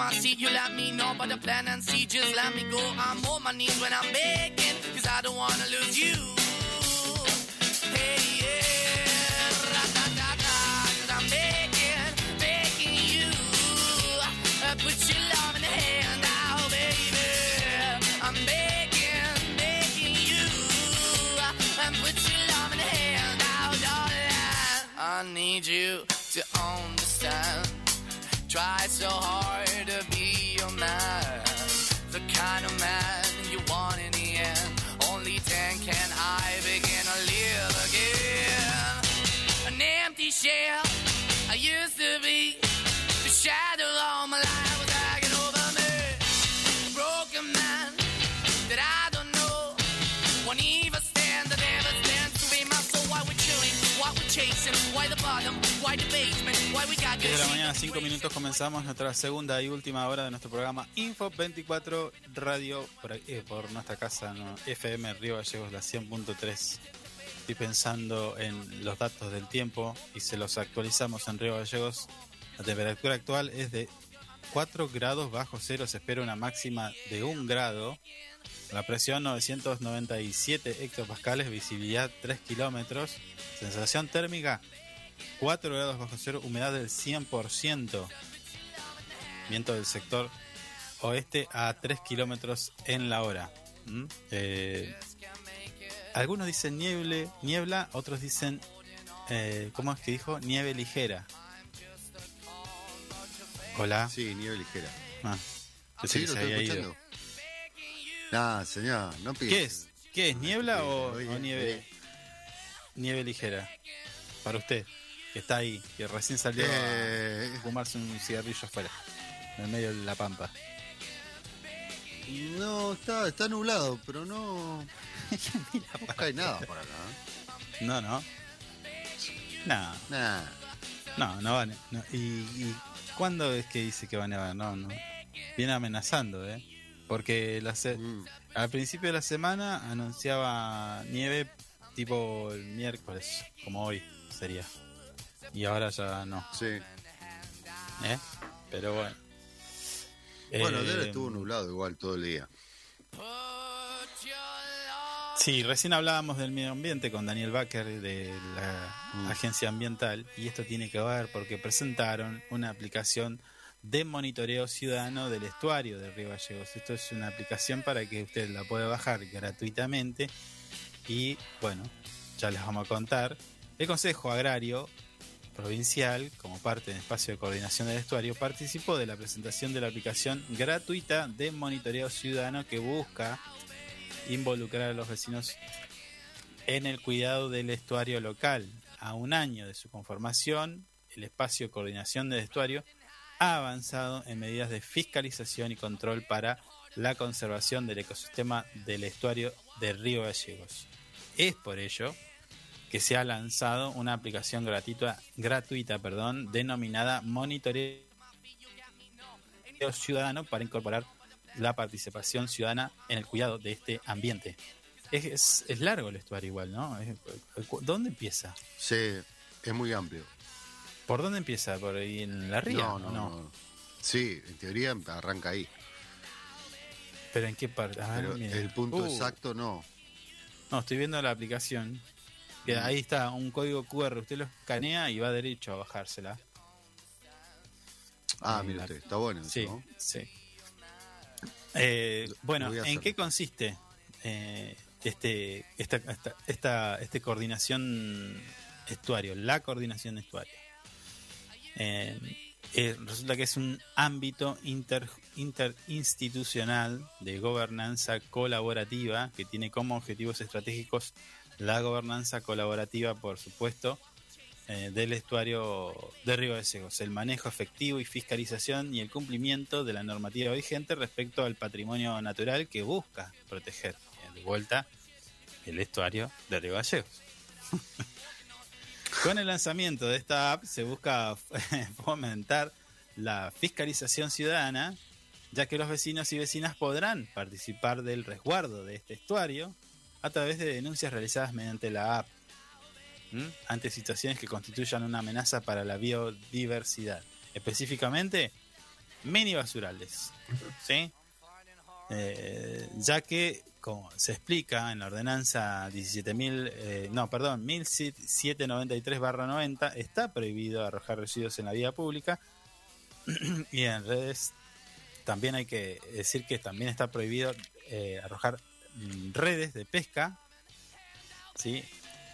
Anytime I you let me know. But the plan and see, just let me go. I'm on my knees when I'm begging, cause I don't wanna lose you. Hey, yeah, ra-da-da-da, 'cause I'm begging, begging you. Uh, Put your love in the hand out, baby. I'm begging. Uh. I need you to understand. Try so hard 10 de la good mañana, 5 minutos, comenzamos nuestra segunda y última hora de nuestro programa Info 24 Radio eh, por nuestra casa. FM Río Gallegos, la 100.3. Estoy pensando en los datos del tiempo y se los actualizamos en Río Gallegos. La temperatura actual es de 4 grados bajo cero, se espera una máxima de 1 grado. La presión 997 hectopascales, visibilidad 3 kilómetros, sensación térmica 4 grados bajo cero, humedad del 100%, viento del sector oeste a 3 kilómetros en la hora. ¿Mm? Eh, algunos dicen nieble, niebla, otros dicen, eh, ¿cómo es que dijo? Nieve ligera. Hola. Sí, nieve ligera. Ah, pensé Sí, lo estoy escuchando. Nah, señor, no piense. ¿Qué es? ¿Qué es? ¿Niebla o, Oye, o nieve? oye. Nieve ligera. Para usted, que está ahí, que recién salió Eh, a fumarse un cigarrillo afuera, en el medio de la pampa. no, está, está nublado, pero no. No cae nada por acá. ¿eh? No, no. No, Nah. no, no van. no. ¿Y, y cuándo es que dice que van a nevar? No, no. Viene amenazando, ¿eh? Porque la se- Mm. al principio de la semana anunciaba nieve tipo el miércoles, como hoy sería. Y ahora ya no, Sí. ¿eh? Pero bueno. Bueno, Eh, ayer estuvo nublado igual todo el día. Sí, recién hablábamos del medio ambiente con Daniel Baker de la agencia ambiental y esto tiene que ver porque presentaron una aplicación de monitoreo ciudadano del estuario de Río Gallegos. Esto es una aplicación para que usted la pueda bajar gratuitamente y bueno, ya les vamos a contar. El Consejo Agrario Provincial, como parte del espacio de coordinación del estuario, participó de la presentación de la aplicación gratuita de monitoreo ciudadano que busca involucrar a los vecinos en el cuidado del estuario local. A un año de su conformación, el espacio de coordinación del estuario ha avanzado en medidas de fiscalización y control para la conservación del ecosistema del estuario de Río Gallegos. Es por ello que se ha lanzado una aplicación gratuita, gratuita perdón, denominada Monitoreo Ciudadano para incorporar la participación ciudadana en el cuidado de este ambiente. Es, es- es largo el estuario igual, ¿no? Es- ¿Dónde empieza? Sí, es muy amplio. ¿Por dónde empieza? ¿Por ahí en la ría? No, no, no. Sí, en teoría arranca ahí. ¿Pero en qué parte? Ah, el punto Uh, exacto no. No, estoy viendo la aplicación. Que ahí está un código QR, usted lo escanea y va derecho a bajársela. Ah, mire usted, está bueno. eso, Sí, ¿no? sí. Eh, bueno, ¿en qué consiste eh, este, esta, esta, esta- este coordinación estuario? La coordinación estuario. Eh, resulta que es un ámbito inter, interinstitucional de gobernanza colaborativa que tiene como objetivos estratégicos la gobernanza colaborativa, por supuesto, eh, del estuario de Río de Segos, el manejo efectivo y fiscalización y el cumplimiento de la normativa vigente respecto al patrimonio natural que busca proteger. De vuelta, el estuario de Río Gallegos. Con el lanzamiento de esta app se busca fomentar la fiscalización ciudadana, ya que los vecinos y vecinas podrán participar del resguardo de este estuario a través de denuncias realizadas mediante la app ¿m? ante situaciones que constituyan una amenaza para la biodiversidad, específicamente mini basurales, ¿sí? Eh, ya que, como se explica en la ordenanza 17.000, eh, no, perdón, 1793-90, está prohibido arrojar residuos en la vía pública y en redes también hay que decir que también está prohibido eh, arrojar mm, redes de pesca, ¿sí?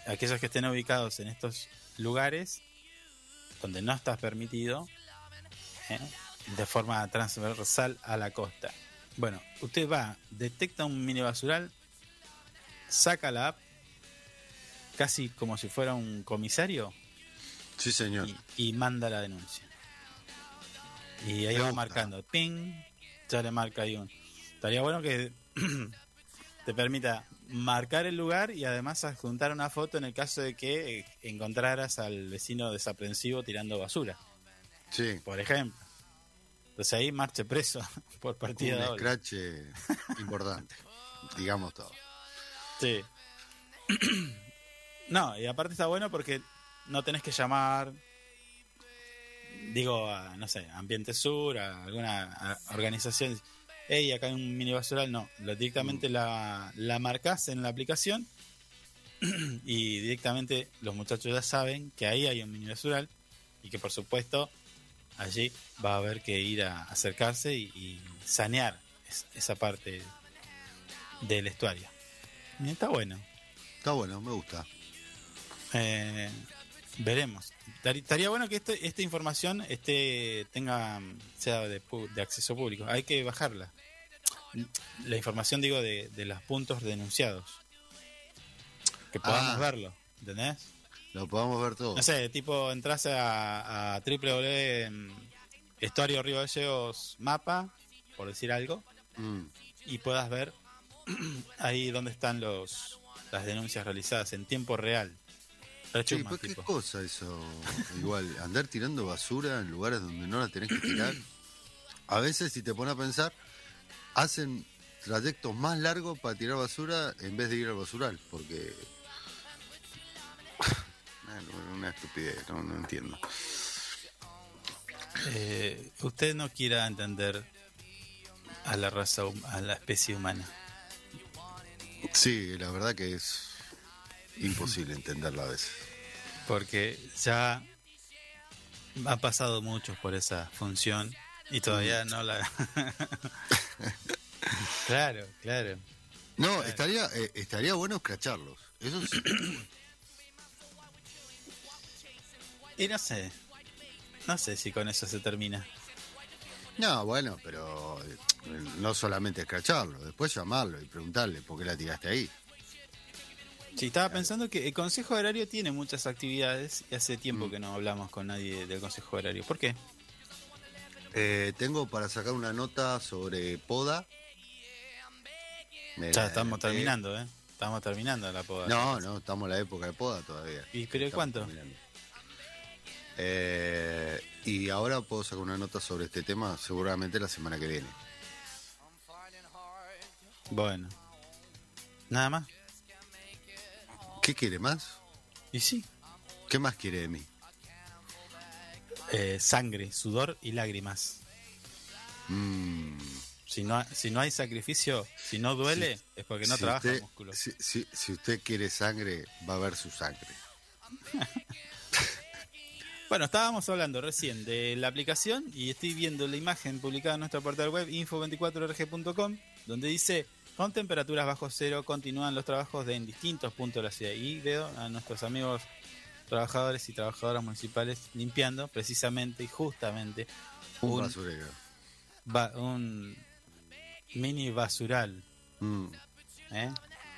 aquellos que estén ubicados en estos lugares donde no está permitido ¿eh? de forma transversal a la costa. Bueno, usted va, detecta un mini basural, saca la app, casi como si fuera un comisario, Sí, señor. y, y manda la denuncia. Y ahí Me va gusta. marcando, ping, ya le marca ahí un. Estaría bueno que te permita marcar el lugar y además adjuntar una foto en el caso de que eh, encontraras al vecino desaprensivo tirando basura, Sí. por ejemplo. Entonces ahí marche preso por Un partida doble. scratch eh, importante. digamos todo. Sí. No, y aparte está bueno porque no tenés que llamar, digo, a, no sé, Ambiente Sur, a alguna a- organización. Hey, acá hay un mini basural. No, directamente la, la marcas en la aplicación y directamente los muchachos ya saben que ahí hay un mini basural y que por supuesto allí va a haber que ir a acercarse y, y sanear es- esa parte del estuario. Y está bueno. Está bueno, me gusta. Eh, veremos. Estaría bueno que este- esta información esté, tenga, sea de, de acceso público. Hay que bajarla. La información, digo, de, de los puntos denunciados. Que podamos Ah. verlo. ¿Entendés? Lo podamos ver todo. No sé, tipo, entras a, a www.estuario Río Gallegos mapa, por decir algo, Mm. y puedas ver ahí donde están los las denuncias realizadas en tiempo real. Sí, pero qué tipo. cosa eso. Igual, andar tirando basura en lugares donde no la tenés que tirar. A veces, si te pones a pensar, hacen trayectos más largos para tirar basura en vez de ir al basural, porque. Una estupidez, no, no entiendo. Eh, usted no quiera entender a la raza, a la especie humana. Sí, la verdad que es imposible entenderla a veces. Porque ya han pasado muchos por esa función y todavía no la... claro, claro. No, estaría, eh, estaría bueno escracharlos. Eso sí. Y no sé, no sé si con eso se termina. No, bueno, pero eh, no solamente escracharlo, después llamarlo y preguntarle por qué la tiraste ahí. Sí, estaba pensando que el Consejo Horario tiene muchas actividades y hace Mm. tiempo que no hablamos con nadie del Consejo Horario. ¿Por qué? Eh, tengo para sacar una nota sobre poda. Ya estamos terminando, ¿eh? Estamos terminando la poda. No, no, estamos en la época de poda todavía. ¿Y pero cuánto? Eh, y ahora puedo sacar una nota sobre este tema seguramente la semana que viene. Bueno. Nada más. ¿Qué quiere más? Y sí. ¿Qué más quiere de mí? Eh, sangre, sudor y lágrimas. Mm, Si no, si no hay sacrificio, si no duele, es porque no si trabaja el músculo. Si, si- usted quiere sangre, va a ver su sangre. Bueno, estábamos hablando recién de la aplicación y estoy viendo la imagen publicada en nuestro portal web info24rg.com donde dice con temperaturas bajo cero continúan los trabajos de en distintos puntos de la ciudad y veo a nuestros amigos trabajadores y trabajadoras municipales limpiando precisamente y justamente Un, un, basurero. ba- un mini basural Mm. ¿eh?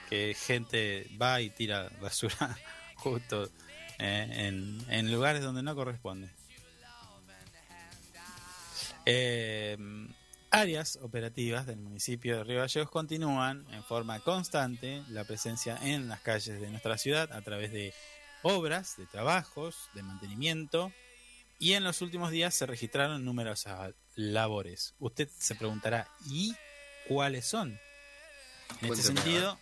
que gente va y tira basura justo eh, en, en lugares donde no corresponde. Eh, áreas operativas del municipio de Río Gallegos continúan en forma constante la presencia en las calles de nuestra ciudad a través de obras, de trabajos, de mantenimiento y en los últimos días se registraron numerosas labores. Usted se preguntará, ¿y cuáles son? En este sentido,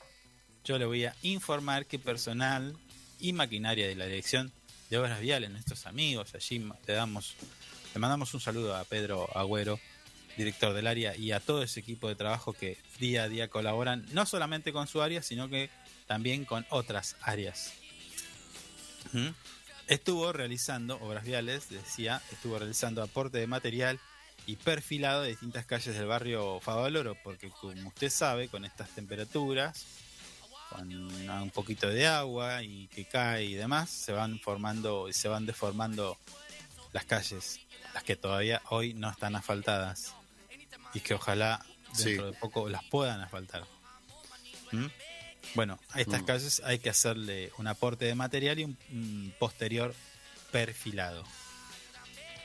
yo le voy a informar que personal y maquinaria de la Dirección de Obras Viales, nuestros amigos, allí le damos, le mandamos un saludo a Pedro Agüero, director del área, y a todo ese equipo de trabajo que día a día colaboran, no solamente con su área, sino que también con otras áreas. ¿Mm? Estuvo realizando obras viales, decía, estuvo realizando aporte de material y perfilado de distintas calles del barrio Favaloro, porque como usted sabe, con estas temperaturas, con un poquito de agua y que cae y demás, se van formando y se van deformando las calles, las que todavía hoy no están asfaltadas y que ojalá dentro Sí. de poco las puedan asfaltar. ¿Mm? Bueno, a estas Mm. calles hay que hacerle un aporte de material y un, un posterior perfilado.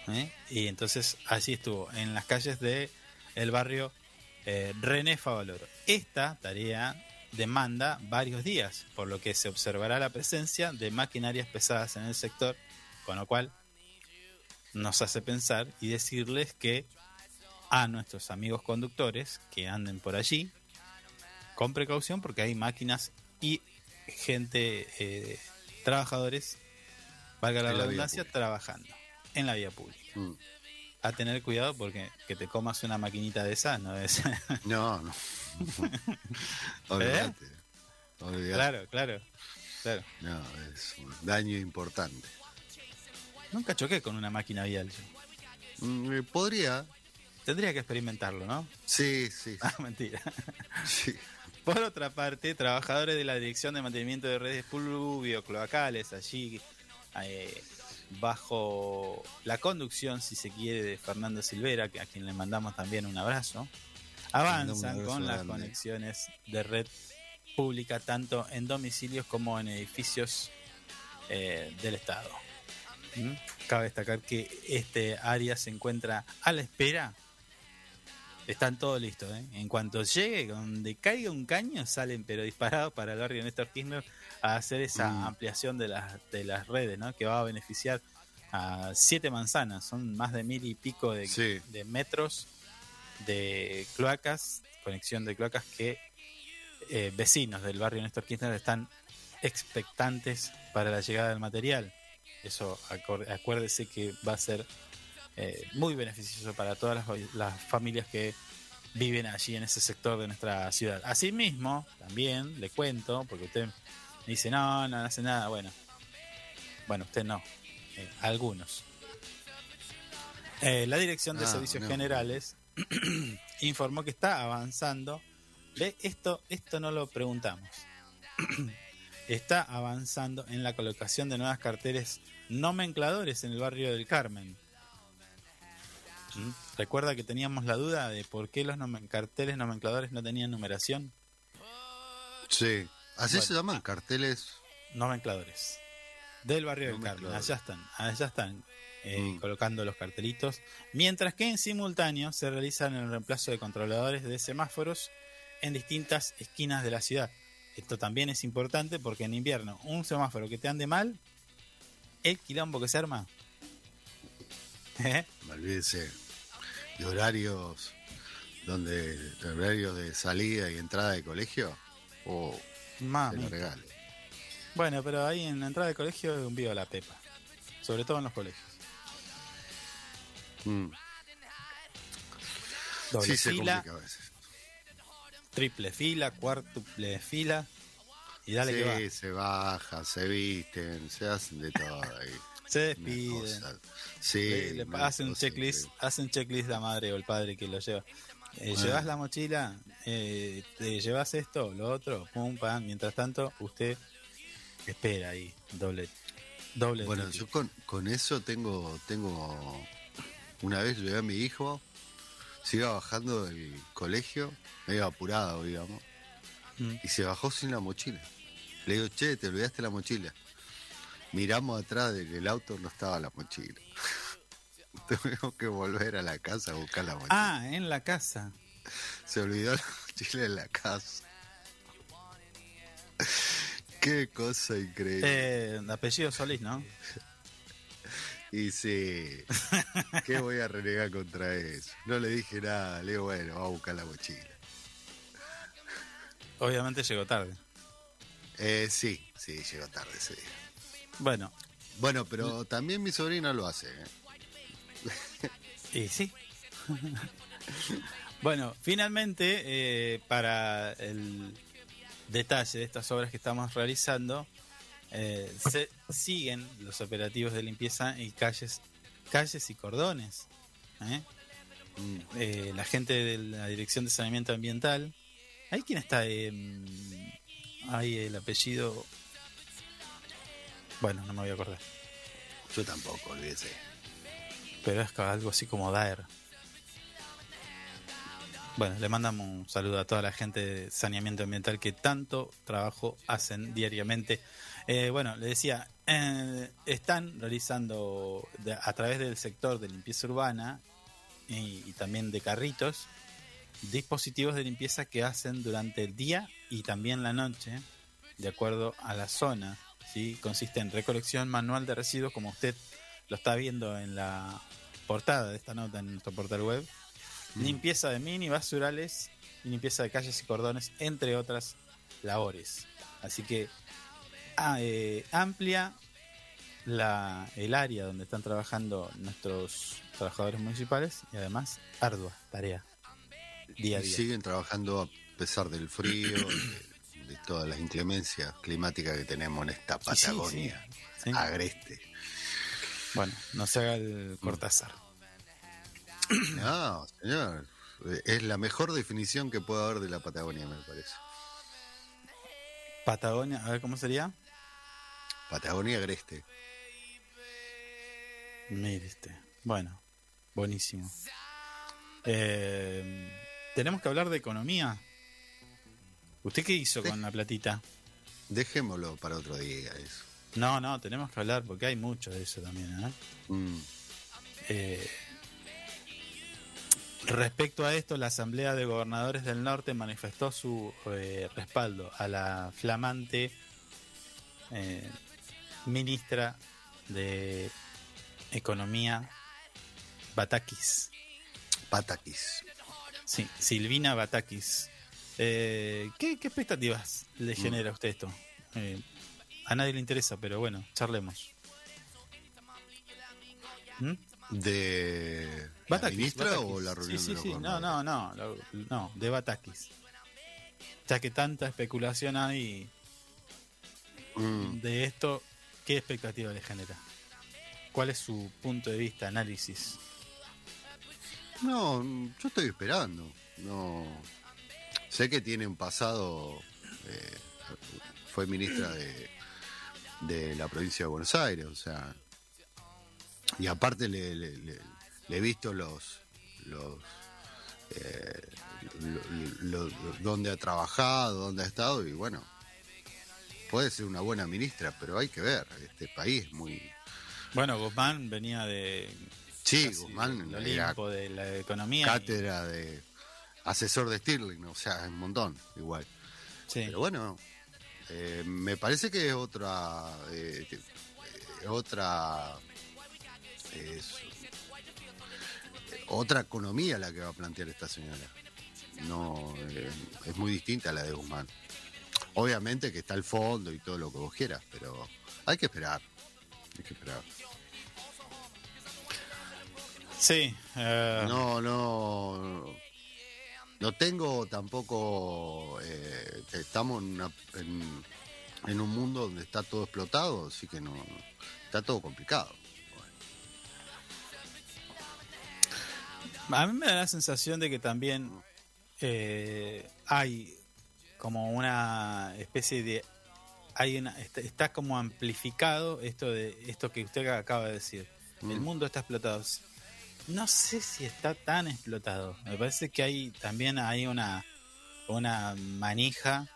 ¿Eh? Y entonces así estuvo, en las calles de el barrio eh, René Favaloro. Esta tarea demanda varios días, por lo que se observará la presencia de maquinarias pesadas en el sector, con lo cual nos hace pensar y decirles que a nuestros amigos conductores que anden por allí, con precaución porque hay máquinas y gente, eh, trabajadores, valga la En redundancia, trabajando en la vía pública. Mm. A tener cuidado porque que te comas una maquinita de esas no es... No, no. Olvídate. Olvídate. claro, claro, claro. No, es un daño importante. Nunca choqué con una máquina vial yo. Mm, eh, Podría. Tendría que experimentarlo, ¿no? Sí, sí, Ah, mentira. sí. Por otra parte, trabajadores de la Dirección de Mantenimiento de Redes Pluvio-Cloacales, allí eh, bajo la conducción, si se quiere, de Fernando Silvera, a quien le mandamos también un abrazo, un avanzan abrazo con las conexiones de red pública tanto en domicilios como en edificios eh, del Estado. ¿Mm? Cabe destacar que este área se encuentra a la espera están todos listos, ¿eh? En cuanto llegue, donde caiga un caño, salen pero disparados para el barrio Néstor Kirchner a hacer esa Mm. ampliación de las, de las redes, ¿no? Que va a beneficiar a siete manzanas, son más de mil y pico de, Sí. de metros de cloacas, conexión de cloacas que eh, vecinos del barrio Néstor Kirchner están expectantes para la llegada del material. Eso acuérdese que va a ser eh, muy beneficioso para todas las, las familias que viven allí en ese sector de nuestra ciudad. Asimismo, también le cuento, porque usted me dice, no, no hace nada, bueno, bueno, usted no, eh, algunos. Eh, la Dirección de Ah, Servicios no. Generales informó que está avanzando. Ve, esto, esto no lo preguntamos. está avanzando en la colocación de nuevas carteles nomencladores en el barrio del Carmen. ¿Mm? ¿Recuerda que teníamos la duda de por qué los nomen- carteles nomencladores no tenían numeración? Sí. Así Bueno. se llaman carteles. Nomencladores. Del barrio del Carmen. Allá están, allá están eh, Mm. colocando los cartelitos. Mientras que en simultáneo se realizan el reemplazo de controladores de semáforos en distintas esquinas de la ciudad. Esto también es importante porque en invierno un semáforo que te ande mal, el quilombo que se arma. ¿Eh? Olvídese. De horarios. Donde. De horarios de salida y entrada de colegio. O regalo. Bueno, pero ahí en la entrada del colegio es un vivo a la pepa. Sobre todo en los colegios. Mm. Doble Sí, se complica a veces. triple fila, cuádruple fila. Y dale que va. Sí, se baja, se visten, se hacen de todo ahí. Se despiden. Sí. Le, le hacen un checklist, increíble. hacen checklist la madre o el padre que lo lleva. Eh, Ah. ¿Llevas la mochila? Eh, ¿Te llevas esto? ¿Lo otro? Pum, pam. Mientras tanto, usted espera ahí. Doble. Doble. Bueno, yo con, con eso tengo, tengo. Una vez llevé a mi hijo, se iba bajando del colegio, medio apurado, digamos, Mm. y se bajó sin la mochila. Le digo, che, te olvidaste la mochila. Miramos atrás del auto, no estaba la mochila. Tuvimos que volver a la casa a buscar la mochila. Ah, en la casa. Se olvidó la mochila en la casa. Qué cosa increíble. Eh, apellido Solís, ¿no? Y sí, ¿qué voy a renegar contra eso? No le dije nada, le digo, bueno, vamos a buscar la mochila. Obviamente llegó tarde. Eh, sí, sí, llegó tarde ese día. Bueno, Bueno, pero también mi sobrina lo hace. ¿eh? y sí. bueno, finalmente, eh, para el detalle de estas obras que estamos realizando, eh, se siguen los operativos de limpieza y calles, calles y cordones. ¿eh? Mm. Eh, la gente de la Dirección de Saneamiento Ambiental. ¿Hay quién está? Eh, hay el apellido. Bueno, no me voy a acordar. Yo tampoco, olvídese. Pero es algo así como Daer. Bueno, le mandamos un saludo a toda la gente de saneamiento ambiental que tanto trabajo hacen diariamente. Eh, bueno, le decía, eh, están realizando de- a través del sector de limpieza urbana y, y también de carritos dispositivos de limpieza que hacen durante el día y también la noche, de acuerdo a la zona. ¿Sí? Consiste en recolección manual de residuos, como usted lo está viendo en la portada de esta nota en nuestro portal web. Limpieza de mini basurales y limpieza de calles y cordones, entre otras labores. Así que ah, eh, amplia la, el área donde están trabajando nuestros trabajadores municipales y además ardua tarea día a día. siguen trabajando a pesar del frío, de, todas las inclemencias climáticas que tenemos en esta sí, Patagonia sí, sí. agreste. Bueno, no se haga el Cortázar. No, señor. Es la mejor definición que puede haber de la Patagonia, me parece. Patagonia, a ver cómo sería. Patagonia agreste. Mire este. Bueno, buenísimo. Eh, tenemos que hablar de economía. ¿Usted qué hizo con la platita? Dejémoslo para otro día eso. No, no, tenemos que hablar porque hay mucho de eso también. ¿eh? Mm. Eh, respecto a esto, la Asamblea de Gobernadores del Norte manifestó su eh, respaldo a la flamante eh, ministra de Economía, Batakis. Patakis. Sí, Silvina Batakis. Eh, ¿qué, qué expectativas le genera a usted esto? Eh, a nadie le interesa, pero bueno, charlemos. ¿Mm? ¿De la Batakis, ministra Batakis. o la reunión Sí, sí, sí. No, no, no, no, de Batakis. Ya que tanta especulación hay Mm. de esto, ¿qué expectativa le genera? ¿Cuál es su punto de vista, análisis? No, yo estoy esperando. No. Sé que tiene un pasado. eh, fue ministra de, de la provincia de Buenos Aires, o sea. Y aparte le, le- le- le he visto los. los eh, lo- lo- donde ha trabajado, donde ha estado, y bueno. Puede ser una buena ministra, pero hay que ver. Este país es muy. Bueno, Guzmán venía de Sí, Guzmán era de la economía. y- cátedra de asesor de Stirling, o sea, es un montón, igual. sí. Pero bueno, eh, me parece que es otra, eh, eh, otra, es- otra economía la que va a plantear esta señora. No, eh, es muy distinta a la de Guzmán. Obviamente que está el fondo y todo lo que vos quieras, pero hay que esperar. Hay que esperar. Sí, No, no. No tengo tampoco. eh, estamos en, una- en, en un mundo donde está todo explotado, así que no. Está todo complicado. A mí me da la sensación de que también eh, hay como una especie de hay una está, está como amplificado esto de esto que usted acaba de decir. El Mm. mundo está explotado. No sé si está tan explotado. Me parece que hay también hay una una manija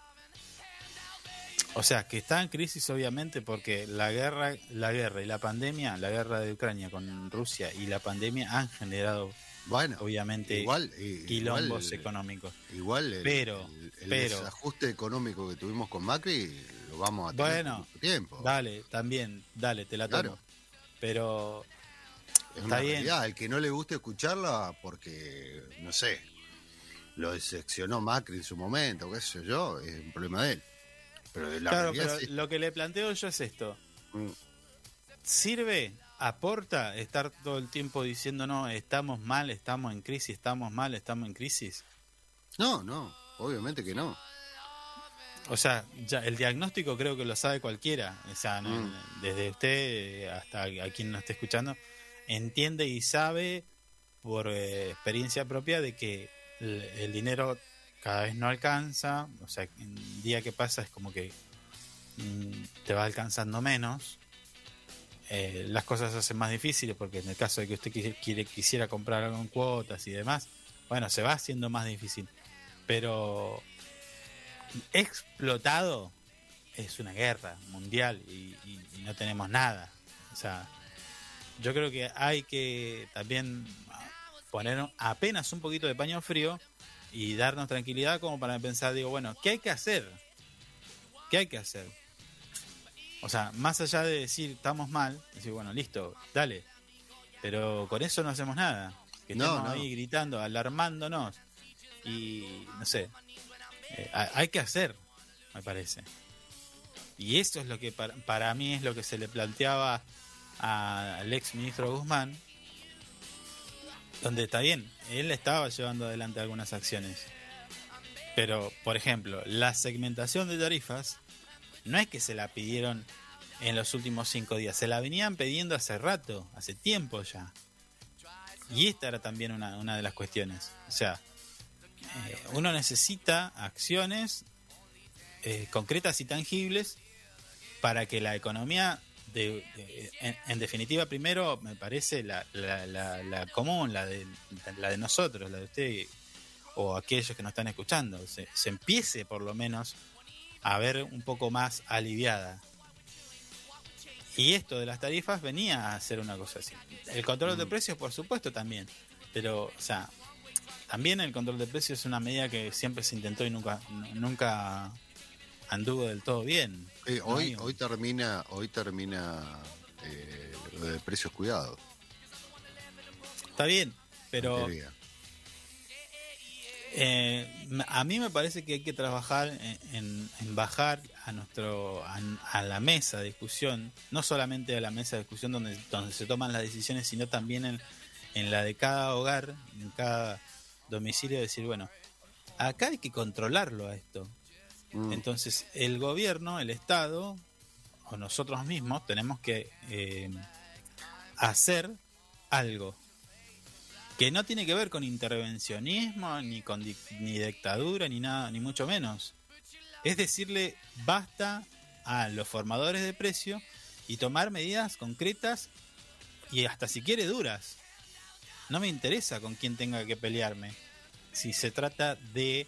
o sea, que está en crisis obviamente porque la guerra, la guerra y la pandemia, la guerra de Ucrania con Rusia y la pandemia han generado Bueno, obviamente igual, eh, quilombos igual, económicos. igual el, Pero, el, el pero- desajuste económico que tuvimos con Macri lo vamos a tener Bueno, tiempo. Dale, también, dale, te la tomo. Claro. Pero es está una bien. realidad. El que no le guste escucharla porque, no sé, lo decepcionó Macri en su momento, qué sé yo, es un problema de él. Pero la claro, realidad pero es lo que le planteo yo es esto. Mm. ¿Sirve, aporta estar todo el tiempo diciendo no, estamos mal, estamos en crisis, estamos mal, estamos en crisis? No, no, obviamente que no. O sea, ya el diagnóstico creo que lo sabe cualquiera. O sea, no- Mm. desde usted hasta a quien nos esté escuchando, entiende y sabe por eh, experiencia propia de que el, dinero cada vez no alcanza. O sea, el día que pasa es como que mm, te va alcanzando menos. Eh, las cosas se hacen más difíciles porque en el caso de que usted quisi- quiere, quisiera comprar algo en cuotas y demás, bueno, se va haciendo más difícil. Pero explotado es una guerra mundial y no tenemos nada. O sea, yo creo que hay que también poner apenas un poquito de paño frío y darnos tranquilidad como para pensar, digo, bueno, ¿qué hay que hacer? ¿Qué hay que hacer? O sea, más allá de decir estamos mal, decir, bueno, listo, dale. Pero con eso no hacemos nada. Que No, estemos no. ahí gritando, alarmándonos. Y no sé, eh, ha- hay que hacer, me parece. Y eso es lo que para, para mí es lo que se le planteaba al ex ministro Guzmán, donde está bien, él estaba llevando adelante algunas acciones. Pero, por ejemplo, la segmentación de tarifas no es que se la pidieron en los últimos cinco días, se la venían pidiendo hace rato, hace tiempo ya. Y esta era también una, una de las cuestiones. O sea, eh, uno necesita acciones eh, concretas y tangibles para que la economía, de, de- en, en definitiva, primero me parece la, la, la- la común, la de, la de nosotros, la de usted o aquellos que nos están escuchando, se, se empiece por lo menos a ver un poco más aliviada. Y esto de las tarifas venía a ser una cosa así. El control de precios, por supuesto, también. Pero, o sea, también el control de precios es una medida que siempre se intentó y nunca, nunca anduvo del todo bien. Eh, hoy, hoy termina, hoy termina eh, lo de precios cuidados. Está bien, pero eh, a mí me parece que hay que trabajar en, en- en bajar a nuestro a, a la mesa de discusión, no solamente a la mesa de discusión donde, donde se toman las decisiones, sino también en, en la de cada hogar, en cada domicilio, decir, bueno, acá hay que controlarlo a esto. Mm. Entonces, el gobierno, el Estado, o nosotros mismos, tenemos que eh, hacer algo que no tiene que ver con intervencionismo, ni con di- ni dictadura, ni nada, ni mucho menos. Es decirle basta a los formadores de precio y tomar medidas concretas y hasta si quiere duras. No me interesa con quién tenga que pelearme. Si se trata de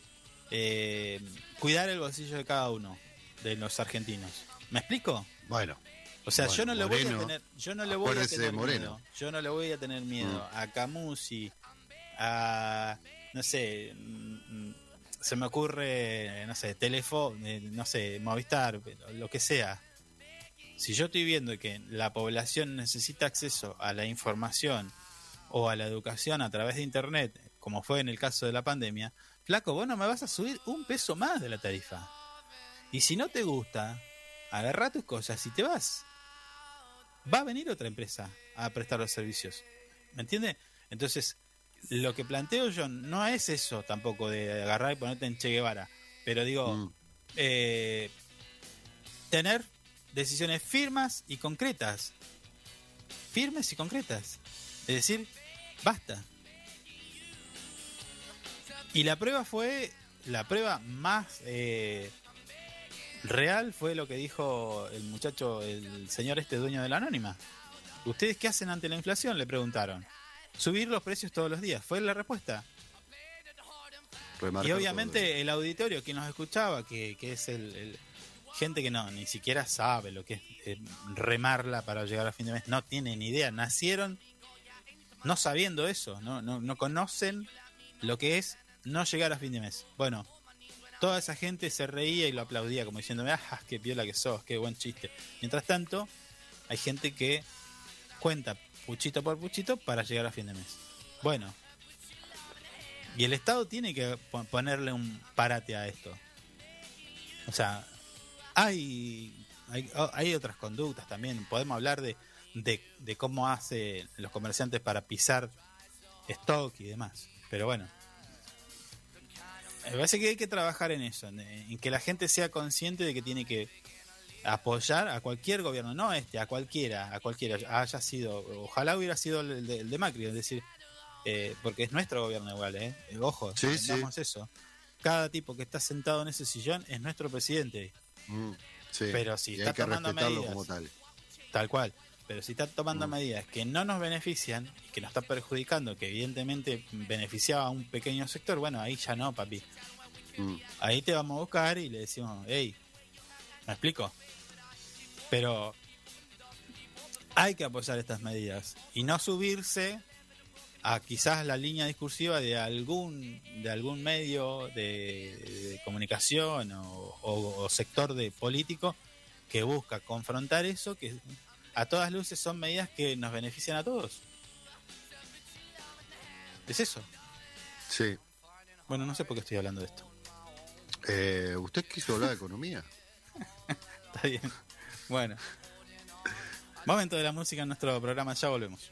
eh, cuidar el bolsillo de cada uno de los argentinos. ¿Me explico? Bueno, O sea, Bueno, yo no le voy a tener, yo no le voy a tener miedo. Yo no le voy a tener miedo a Camusi, a no sé, mm, mm, se me ocurre, no sé, Telefo, eh, no sé, Movistar, lo que sea. Si yo estoy viendo que la población necesita acceso a la información o a la educación a través de internet, como fue en el caso de la pandemia, flaco, vos no me vas a subir un peso más de la tarifa. Y si no te gusta, agarra tus cosas y te vas. Va a venir otra empresa a prestar los servicios. ¿Me entiende? Entonces, lo que planteo yo no es eso tampoco de agarrar y ponerte en Che Guevara, pero digo, Mm. eh, tener decisiones firmas y concretas. Firmes y concretas. Es decir, basta. Y la prueba fue, la prueba más eh, real fue lo que dijo el muchacho, el señor este dueño de la anónima. ¿Ustedes qué hacen ante la inflación? Le preguntaron. Subir los precios todos los días. Fue la respuesta. Y obviamente el auditorio, quien nos escuchaba, que, que es el, el- gente que no, ni siquiera sabe lo que es eh, remarla para llegar a fin de mes, no tiene ni idea, nacieron no sabiendo eso, no, no, no conocen lo que es no llegar a fin de mes. Bueno, toda esa gente se reía y lo aplaudía como diciéndome, ah, qué piola que sos, qué buen chiste. Mientras tanto, hay gente que cuenta puchito por puchito para llegar a fin de mes. Bueno, y el Estado tiene que po- ponerle un parate a esto. O sea, hay, hay, o- hay otras conductas también. Podemos hablar de, de, de cómo hacen los comerciantes para pisar stock y demás. Pero bueno, me parece que hay que trabajar en eso, en, en que la gente sea consciente de que tiene que apoyar a cualquier gobierno, no este, a cualquiera, a cualquiera, haya sido, ojalá hubiera sido el de, el de Macri, es decir, eh, porque es nuestro gobierno igual, ¿eh? Eh, Ojo, Sí, sí. eso. Cada tipo que está sentado en ese sillón es nuestro presidente, Mm, sí. Pero si y está hay que tomando medidas. como tal. tal cual. Pero si está tomando Mm. medidas que no nos benefician, que nos está perjudicando, que evidentemente beneficiaba a un pequeño sector, bueno, ahí ya no, papi. Mm, Ahí te vamos a buscar y le decimos, hey, ¿me explico? Pero hay que apoyar estas medidas y no subirse a quizás la línea discursiva de algún de algún medio de, de comunicación o, o- o sector de político que busca confrontar eso que a todas luces son medidas que nos benefician a todos. Es eso. sí. Bueno, no sé por qué estoy hablando de esto. Eh, ¿Usted quiso hablar de economía? Está bien. Bueno. Momento de la música en nuestro programa, ya volvemos.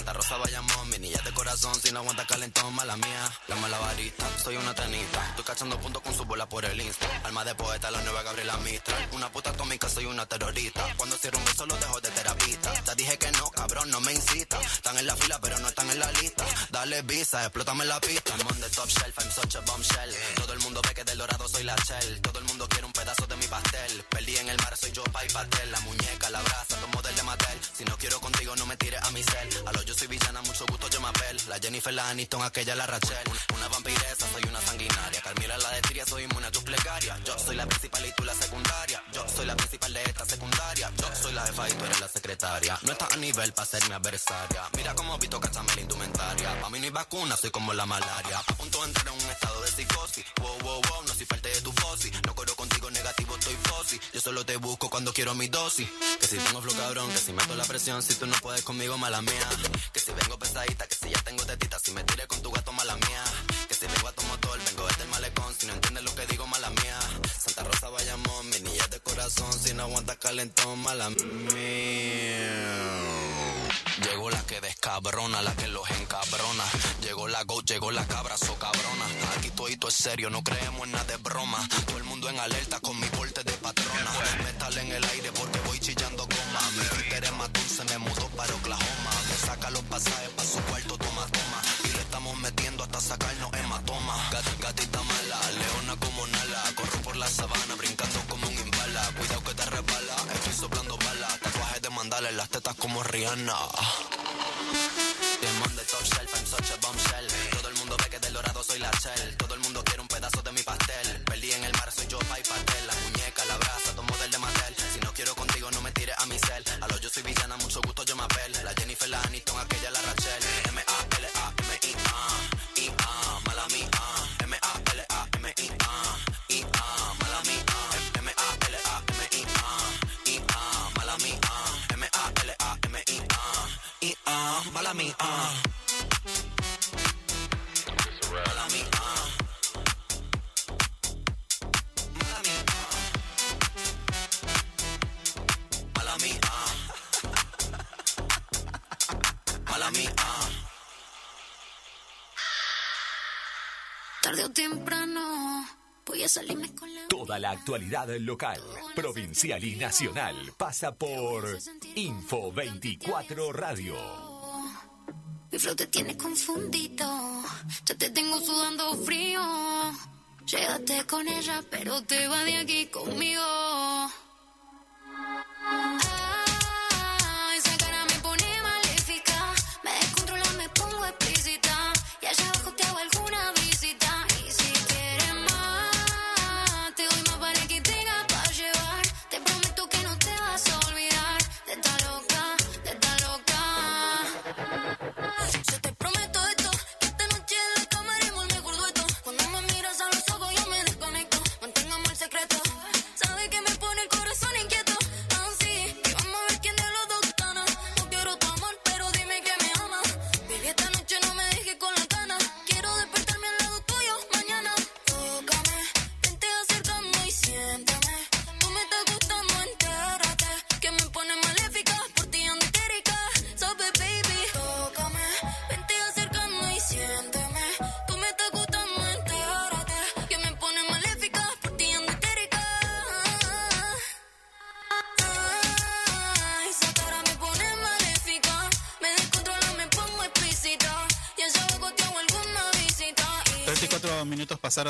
Santa Rosa Bayamón, mi niña de corazón, si no aguanta calentón, mala mía. La malabarista, soy una tenista, estoy cachando puntos con su bola por el insta. Alma de poeta, la nueva Gabriela Mistral. Una puta atómica, soy una terrorista. Cuando cierro un beso, lo dejo de terapista. Te dije que no, cabrón, no me incita. Están en la fila, pero no están en la lista. Dale visa, explótame la pista. I'm on the top shelf, I'm such a bombshell. Todo el mundo ve que del dorado soy la shell. Todo el mundo quiere un pedazo de mi pastel. Perdí en el mar, soy yo, pa' y pastel. La muñeca, la brasa, los model de Mattel. Si no quiero contigo, no me tires a mi cel. A lo yo soy villana, mucho gusto, yo me apel. La Jennifer, la Aniston, aquella, la Rachel. Una vampiresa, soy una sanguinaria. Carmila, la de soy inmune a tus plegarias. Yo soy la principal y tú la secundaria. Yo soy la principal de esta secundaria. Yo soy la jefa y tú eres la secretaria. No estás a nivel para ser mi adversaria. Mira cómo Vito cachame la indumentaria. Pa' mí no hay vacuna, soy como la malaria. A punto de entrar en un estado de psicosis. Wow, wow, wow, no soy parte de tu fosi. No corro contigo negativo, estoy fosi. Yo solo te busco cuando quiero mi dosis. Que si tengo flow cabrón, que si meto la presión, si tú no puedes conmigo, mala mía. Que si vengo pesadita, que si ya tengo tetita, si me tire con tu gato, mala mía. Que si a tu motor, vengo desde el malecón, si no entiendes lo que digo, mala mía. Santa Rosa Bayamón, mi niña de corazón, si no aguanta calentón, mala mía. Llegó la que descabrona, la que los encabrona. Llegó la go, llegó la cabra, so cabrona. Aquí todito es serio, no creemos en nada de broma. Todo el mundo en alerta con mi porte de patrona. Metal en el aire porque voy chillando goma. Mi Twitter es más dulce, me mudó para Oklahoma. Me saca los pasajes Las tetas como Rihanna. Demon de top shelf, I'm such a bombshell. Todo el mundo ve que del dorado soy la shell. Todo el mundo quiere un pedazo de mi pastel. Perdí en el mar, soy yo, pa' y pastel. La muñeca, la brasa, tomo del de Mattel. Si no quiero contigo, no me tires a mi cel. A lo yo soy villana, mucho gusto, yo me apel. La Jennifer, la Aniston, aquella, la Rachel. Tarde o temprano voy a salirme con la Toda la actualidad local, provincial y nacional pasa por Info 24 Radio. Flow te tiene confundido. Ya te tengo sudando frío. Llévate con ella, pero te va de aquí conmigo.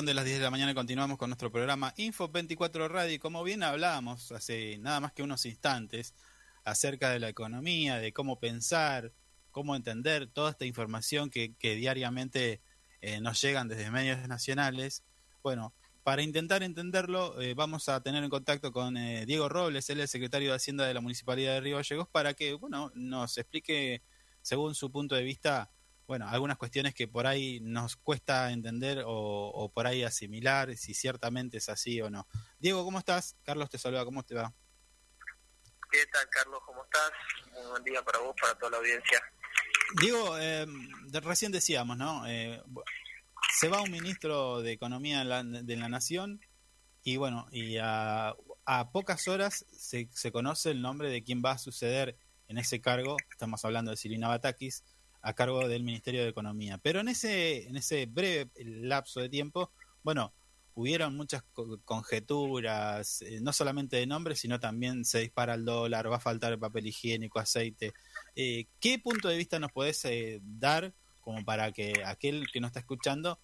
De las 10 de la mañana continuamos con nuestro programa Info 24 Radio. Y como bien hablábamos hace nada más que unos instantes acerca de la economía, de cómo pensar, cómo entender toda esta información que, que diariamente eh, nos llegan desde medios nacionales. Bueno, para intentar entenderlo, eh, vamos a tener en contacto con eh, Diego Robles, él es el secretario de Hacienda de la Municipalidad de Río Gallegos, para que bueno, nos explique, según su punto de vista, bueno, algunas cuestiones que por ahí nos cuesta entender o, o por ahí asimilar, si ciertamente es así o no. Diego, ¿cómo estás? Carlos te saluda, ¿cómo te va? ¿Qué tal, Carlos? ¿Cómo estás? Muy buen día para vos, para toda la audiencia. Diego, eh, de- recién decíamos, ¿no? Eh, se va un ministro de Economía de la, de la Nación y bueno, y a, a pocas horas se, se conoce el nombre de quién va a suceder en ese cargo, estamos hablando de Silvina Batakis, a cargo del Ministerio de Economía. Pero en ese, en ese breve lapso de tiempo, bueno, hubieron muchas co- conjeturas, eh, no solamente de nombres, sino también se dispara el dólar, va a faltar el papel higiénico, aceite. Eh, ¿Qué punto de vista nos podés eh, dar como para que aquel que nos está escuchando,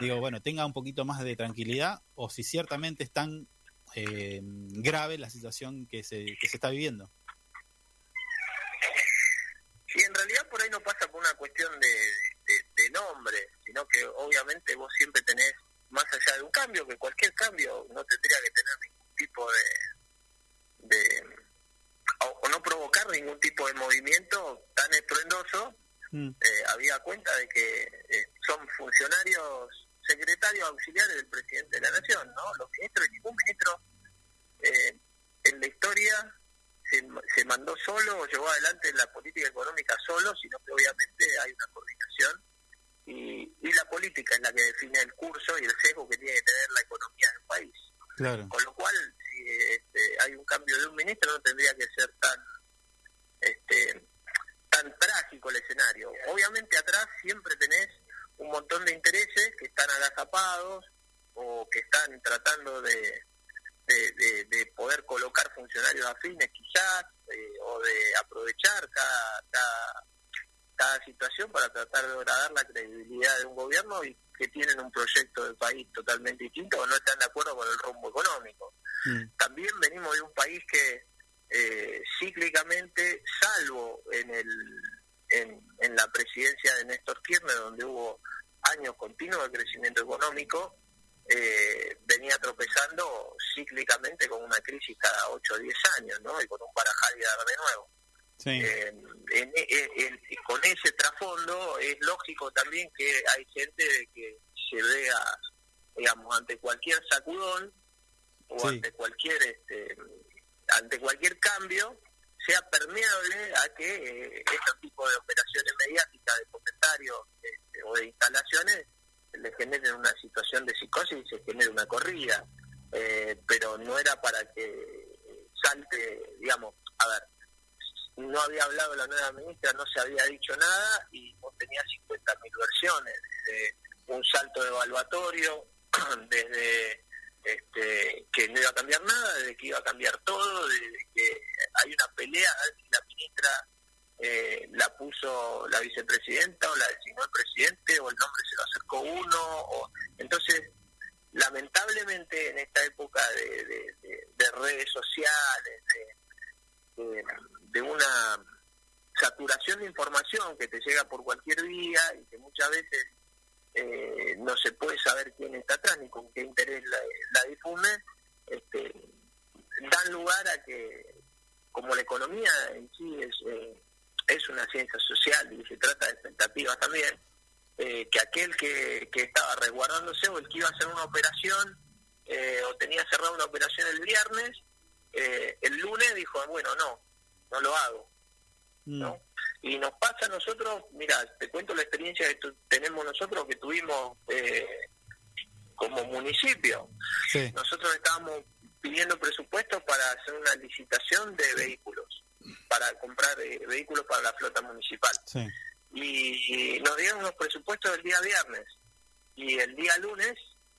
digo, bueno, tenga un poquito más de tranquilidad o si ciertamente es tan eh, grave la situación que se, que se está viviendo? Sí, en realidad por ahí no pasa por una cuestión de, de- de nombre, sino que obviamente vos siempre tenés, más allá de un cambio, que cualquier cambio no tendría que tener ningún tipo de... de o, o no provocar ningún tipo de movimiento tan estruendoso, Mm, eh, había cuenta de que eh, son funcionarios secretarios auxiliares del presidente de la nación, ¿no? Los ministros, ningún ministro eh, en la historia se, se mandó solo o llevó adelante la política económica solo, sino que obviamente hay una coordinación y, y la política es la que define el curso y el sesgo que tiene que tener la economía del país. claro. Con lo cual, si este, hay un cambio de un ministro, no tendría que ser tan este, tan trágico el escenario. Obviamente atrás siempre tenés un montón de intereses que están agazapados o que están tratando de, de, de- de poder colocar funcionarios afines quizás eh, o de aprovechar cada, cada, cada situación para tratar de agradar la credibilidad de un gobierno y que tienen un proyecto de país totalmente distinto o no están de acuerdo con el rumbo económico. Mm, también venimos de un país que eh, cíclicamente, salvo en, el, en, en la presidencia de Néstor Kirchner, donde hubo años continuos de crecimiento económico, eh, venía tropezando cíclicamente con una crisis cada 8 o 10 años, ¿no? Y con un barajar y dar de nuevo. sí, Eh, en- en- en- con ese trasfondo es lógico también que hay gente de que se vea, digamos, ante cualquier sacudón o Sí. ante cualquier este, ante cualquier cambio sea permeable a que eh, este tipo de operaciones mediáticas, de comentarios este, o de instalaciones le generen una situación de psicosis y se genere una corrida. Eh, pero no era para que salte, digamos, a ver, no había hablado la nueva ministra, no se había dicho nada y vos tenías 50.000 versiones, desde un salto evaluatorio, desde este, que no iba a cambiar nada, desde que iba a cambiar todo, desde que hay una pelea, a ver si la ministra eh, la puso la vicepresidenta o la designó el presidente o el nombre se lo acercó uno. O, entonces, lamentablemente en esta época de, de- de- de redes sociales, de, una saturación de información que te llega por cualquier vía y que muchas veces eh, no se puede saber quién está atrás ni con qué interés la, la difunde, este, dan lugar a que, como la economía en sí es, eh, es una ciencia social y se trata de expectativas también, eh, que aquel que, que estaba resguardándose o el que iba a hacer una operación eh, o tenía cerrada una operación el viernes, eh, el lunes dijo, bueno, no, no lo hago. ¿no? Y nos pasa a nosotros, mira, te cuento la experiencia que tu- tenemos nosotros que tuvimos eh, como municipio. Sí. Nosotros estábamos pidiendo presupuestos para hacer una licitación de vehículos, para comprar eh, vehículos para la flota municipal. Sí. Y nos dieron los presupuestos el día viernes. Y el día lunes,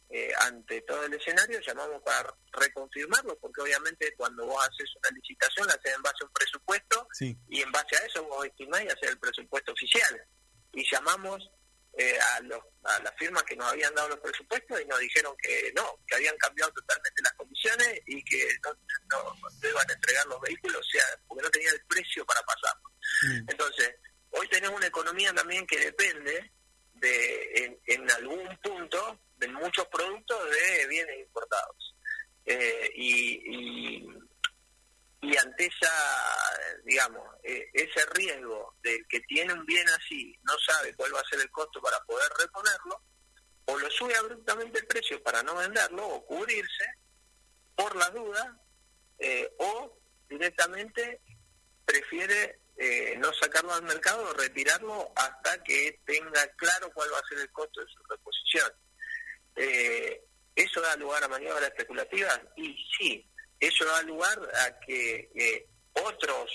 eh, ante todo el escenario, llamamos para reconfirmarlo, porque obviamente cuando vos haces una licitación la haces en base a un presupuesto Sí. y en base a eso vos estimás y hacer el presupuesto oficial. Y llamamos eh, a, los, a las firmas que nos habían dado los presupuestos y nos dijeron que no, que habían cambiado totalmente las condiciones y que no, no, no iban a entregar los vehículos, o sea, porque no tenían el precio para pasarlo. Entonces, hoy tenemos una economía también que depende de, en, en algún punto, de muchos productos de bienes importados. Eh, y, y, y ante esa, digamos, eh, ese riesgo del que tiene un bien así, no sabe cuál va a ser el costo para poder reponerlo, o lo sube abruptamente el precio para no venderlo o cubrirse por las dudas, eh, o directamente prefiere eh, no sacarlo al mercado o retirarlo hasta que tenga claro cuál va a ser el costo de su reposición. Eh, ¿Eso da lugar a maniobras especulativas? Y sí, eso da lugar a que eh, otros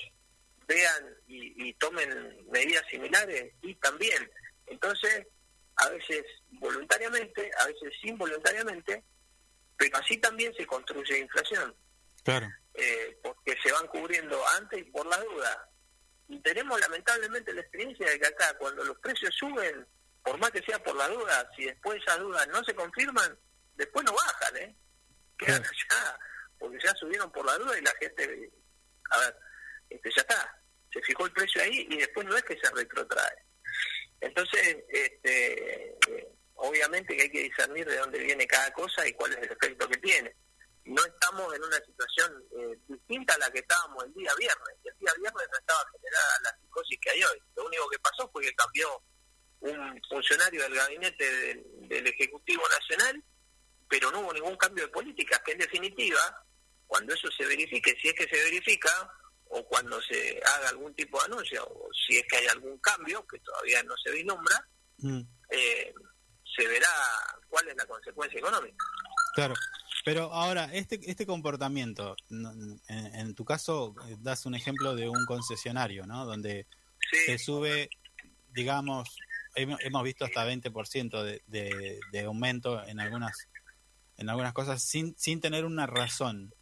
vean y, y tomen medidas similares y también. Entonces, a veces voluntariamente, a veces involuntariamente, pero así también se construye inflación Claro. eh, porque se van cubriendo antes y por la duda. Y tenemos lamentablemente la experiencia de que acá cuando los precios suben, por más que sea por la duda, si después esas dudas no se confirman, después no bajan, ¿eh? Quedan allá, porque ya subieron por la duda y la gente, a ver, este, ya está, se fijó el precio ahí y después no es que se retrotrae. Entonces, este, obviamente que hay que discernir de dónde viene cada cosa y cuál es el efecto que tiene no estamos en una situación eh, distinta a la que estábamos el día viernes. El día viernes no estaba generada la psicosis que hay hoy. Lo único que pasó fue que cambió un funcionario del gabinete del, del Ejecutivo Nacional, pero no hubo ningún cambio de política, que en definitiva, cuando eso se verifique, si es que se verifica, o cuando se haga algún tipo de anuncio, o si es que hay algún cambio, que todavía no se vislumbra, Mm, eh, se verá cuál es la consecuencia económica. Claro. Pero ahora, este, este comportamiento, en, en tu caso, eh, das un ejemplo de un concesionario, ¿no? Donde se sube, digamos, hemos, hemos visto hasta 20% de, de, de aumento en algunas en algunas cosas sin, sin tener una razón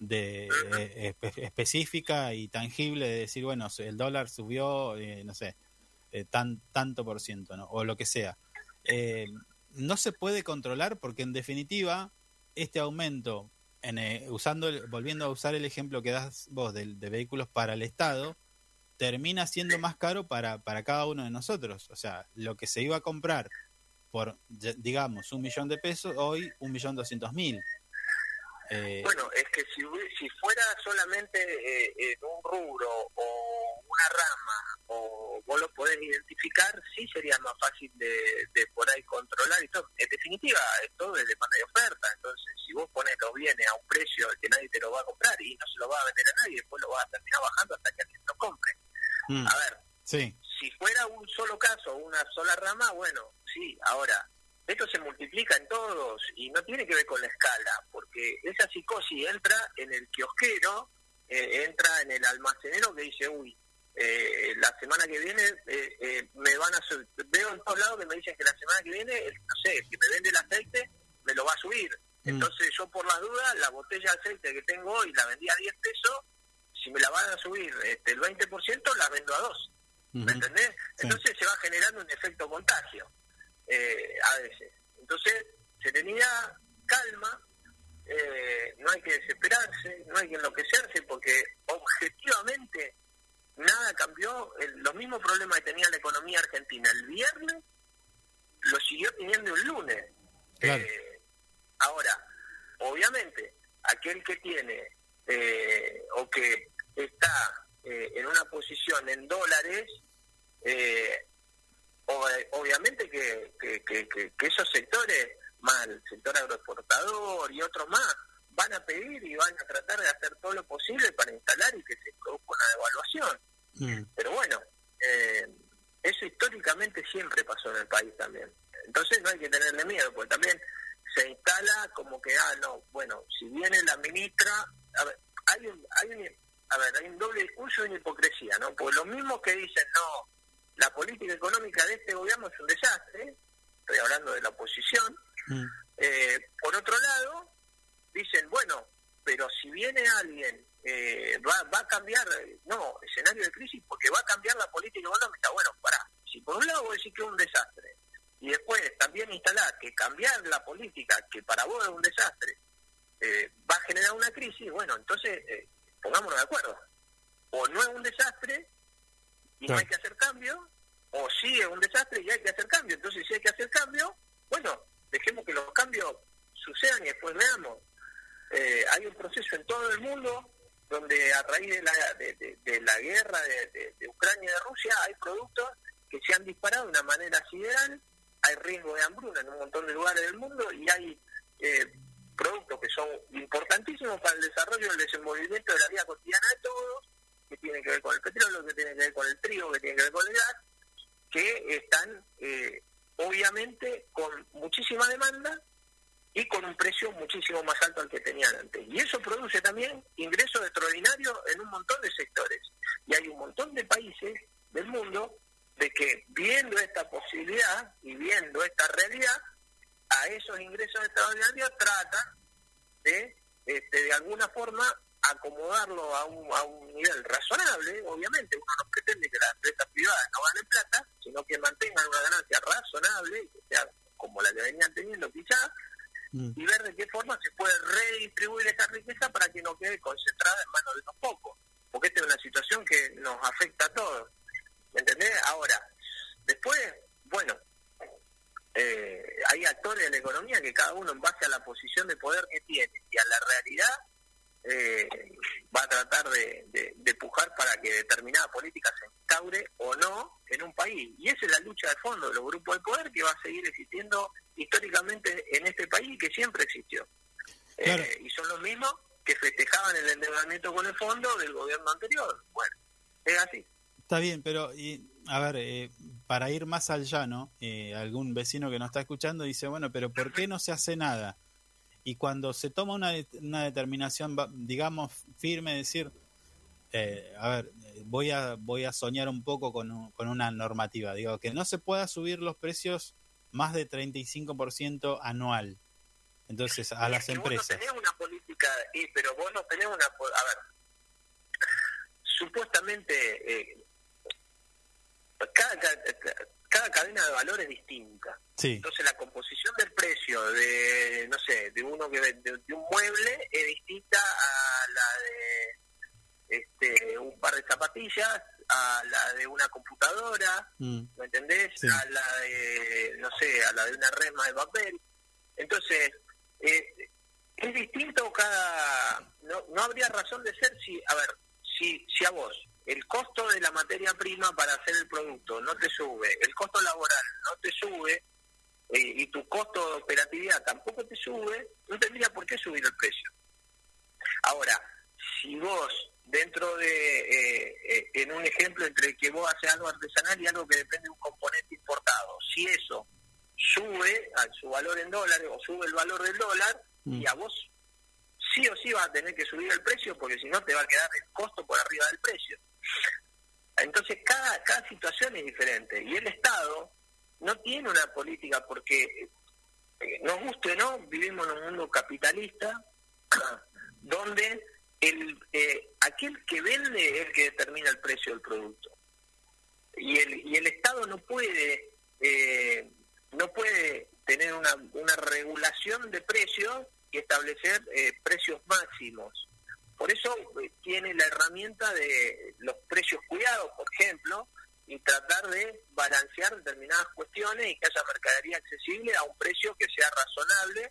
de eh, espe- específica y tangible de decir, bueno, el dólar subió, eh, no sé, eh, tan, tanto por ciento, ¿no? O lo que sea. No se puede controlar porque en definitiva este aumento, en, usando, el- volviendo a usar el ejemplo que das vos de, de vehículos para el Estado, termina siendo más caro para, para cada uno de nosotros. O sea, lo que se iba a comprar por, digamos, un millón de pesos, hoy un millón doscientos mil. Eh, Bueno, es que si, si fuera solamente eh, en un rubro o una rama o vos lo podés identificar, sí sería más fácil de, de por ahí controlar y todo. En definitiva, es todo de demanda y oferta. Entonces, si vos pones los bienes a un precio que nadie te lo va a comprar y no se lo va a vender a nadie, después lo vas a terminar bajando hasta que alguien lo compre. Mm. A ver, Sí. si fuera un solo caso, una sola rama, bueno, sí, ahora, esto se multiplica en todos y no tiene que ver con la escala, porque esa psicosis entra en el kiosquero, eh, entra en el almacenero que dice, uy, eh, la semana que viene eh, eh, me van a subir, veo en todos lados que me dicen que la semana que viene, el- no sé, que me vende el aceite, me lo va a subir. Entonces yo por las dudas, la botella de aceite que tengo hoy la vendí a 10 pesos, si me la van a subir este, el 20%, la vendo a 2. ¿Me entendés? Entonces se va generando un efecto contagio eh, a veces. Entonces, serenidad, calma, eh, no hay que desesperarse, no hay que enloquecerse, porque objetivamente nada cambió. El- los mismos problemas que tenía la economía argentina el viernes, lo siguió teniendo el lunes. Claro. Eh, ahora, obviamente, aquel que tiene eh, o que está eh, en una posición en dólares, eh, obviamente que, que, que- que- que esos sectores, más el sector agroexportador y otros más, van a pedir y van a tratar de hacer todo lo posible para instalar y que se produzca una devaluación. Mm. Pero bueno, eh, eso históricamente siempre pasó en el país también. Entonces no hay que tenerle miedo, porque también se instala como que, ah, no, bueno, si viene la ministra, a ver, hay un, hay un, a ver, hay un doble discurso y una hipocresía, ¿no? Porque los mismos que dicen, no, la política económica de este gobierno es un desastre, estoy hablando de la oposición, Mm. eh, por otro lado, dicen, bueno, pero si viene alguien, eh, va, va a cambiar, no, escenario de crisis, porque va a cambiar la política económica. Bueno, pará, si por un lado vos decís que es un desastre, y después también instalar que cambiar la política, que para vos es un desastre, eh, va a generar una crisis, bueno, entonces eh, pongámonos de acuerdo. O no es un desastre y hay que hacer cambio, o sí es un desastre y hay que hacer cambio. Entonces, si hay que hacer cambio, bueno, dejemos que los cambios sucedan y después veamos. Eh, hay un proceso en todo el mundo donde a raíz de la, guerra de- de Ucrania y de Rusia hay productos que se han disparado de una manera sideral, hay riesgo de hambruna en un montón de lugares del mundo y hay eh, productos que son importantísimos para el desarrollo y el desenvolvimiento de la vida cotidiana de todos, que tienen que ver con el petróleo, que tienen que ver con el trigo, que tienen que ver con el gas, que están eh, obviamente con muchísima demanda y con un precio muchísimo más alto al que tenían antes. Y eso produce también ingresos extraordinarios en un montón de sectores. Y hay un montón de países del mundo de que viendo esta posibilidad y viendo esta realidad, a esos ingresos extraordinarios tratan de, este, de alguna forma, acomodarlo a un, a un nivel razonable, obviamente, uno no pretende que las empresas privadas no ganen plata, sino que mantengan una ganancia razonable, que sea como la que venían teniendo quizás, Mm. y ver de qué forma se puede redistribuir esa riqueza para que no quede concentrada en manos de unos pocos, porque esta es una situación que nos afecta a todos, ¿me entendés? Ahora, después, bueno, eh, hay actores de la economía que cada uno en base a la posición de poder que tiene y a la realidad eh, va a tratar de, de- de pujar para que determinada política se instaure o no en un país. Y esa es la lucha de fondo de los grupos de poder que va a seguir existiendo históricamente en este país y que siempre existió. Eh, y son los mismos que festejaban el endeudamiento con el fondo del gobierno anterior. Bueno, es así. Está bien, pero y, a ver, eh, para ir más al llano, eh, algún vecino que nos está escuchando dice, bueno, pero ¿por qué no se hace nada? Y cuando se toma una, una determinación, digamos, firme, decir, eh, a ver, voy a, voy a soñar un poco con, un- con una normativa, digo, que no se pueda subir los precios más de 35% anual. Entonces, a las es que empresas. Vos no tenés una política, y, pero vos no tenés una. A ver, supuestamente, eh, cada, cada, cada cadena de valor es distinta. Sí, Entonces, la composición del precio de, no sé, de uno que vende de un mueble es distinta a la de este, un par de zapatillas, a la de una computadora, Mm, ¿me entendés? Sí. A la de, no sé, a la de una resma de papel. Entonces, eh, es distinto cada... No, no habría razón de ser si, a ver, si, si a vos el costo de la materia prima para hacer el producto no te sube, el costo laboral no te sube eh, y tu costo de operatividad tampoco te sube, no tendría por qué subir el precio. Ahora, si vos dentro de, eh, eh, en un ejemplo entre que vos haces algo artesanal y algo que depende de un componente importado, si eso sube a su valor en dólares o sube el valor del dólar, y a vos sí o sí vas a tener que subir el precio porque si no te va a quedar el costo por arriba del precio. Entonces cada, cada situación es diferente. Y el Estado no tiene una política porque eh, nos guste o no, vivimos en un mundo capitalista donde el eh, aquel que vende es el que determina el precio del producto. Y el y el Estado no puede eh, no puede tener una, una regulación de precios y establecer eh, precios máximos por eso eh, tiene la herramienta de los precios cuidados por ejemplo y tratar de balancear determinadas cuestiones y que haya mercadería accesible a un precio que sea razonable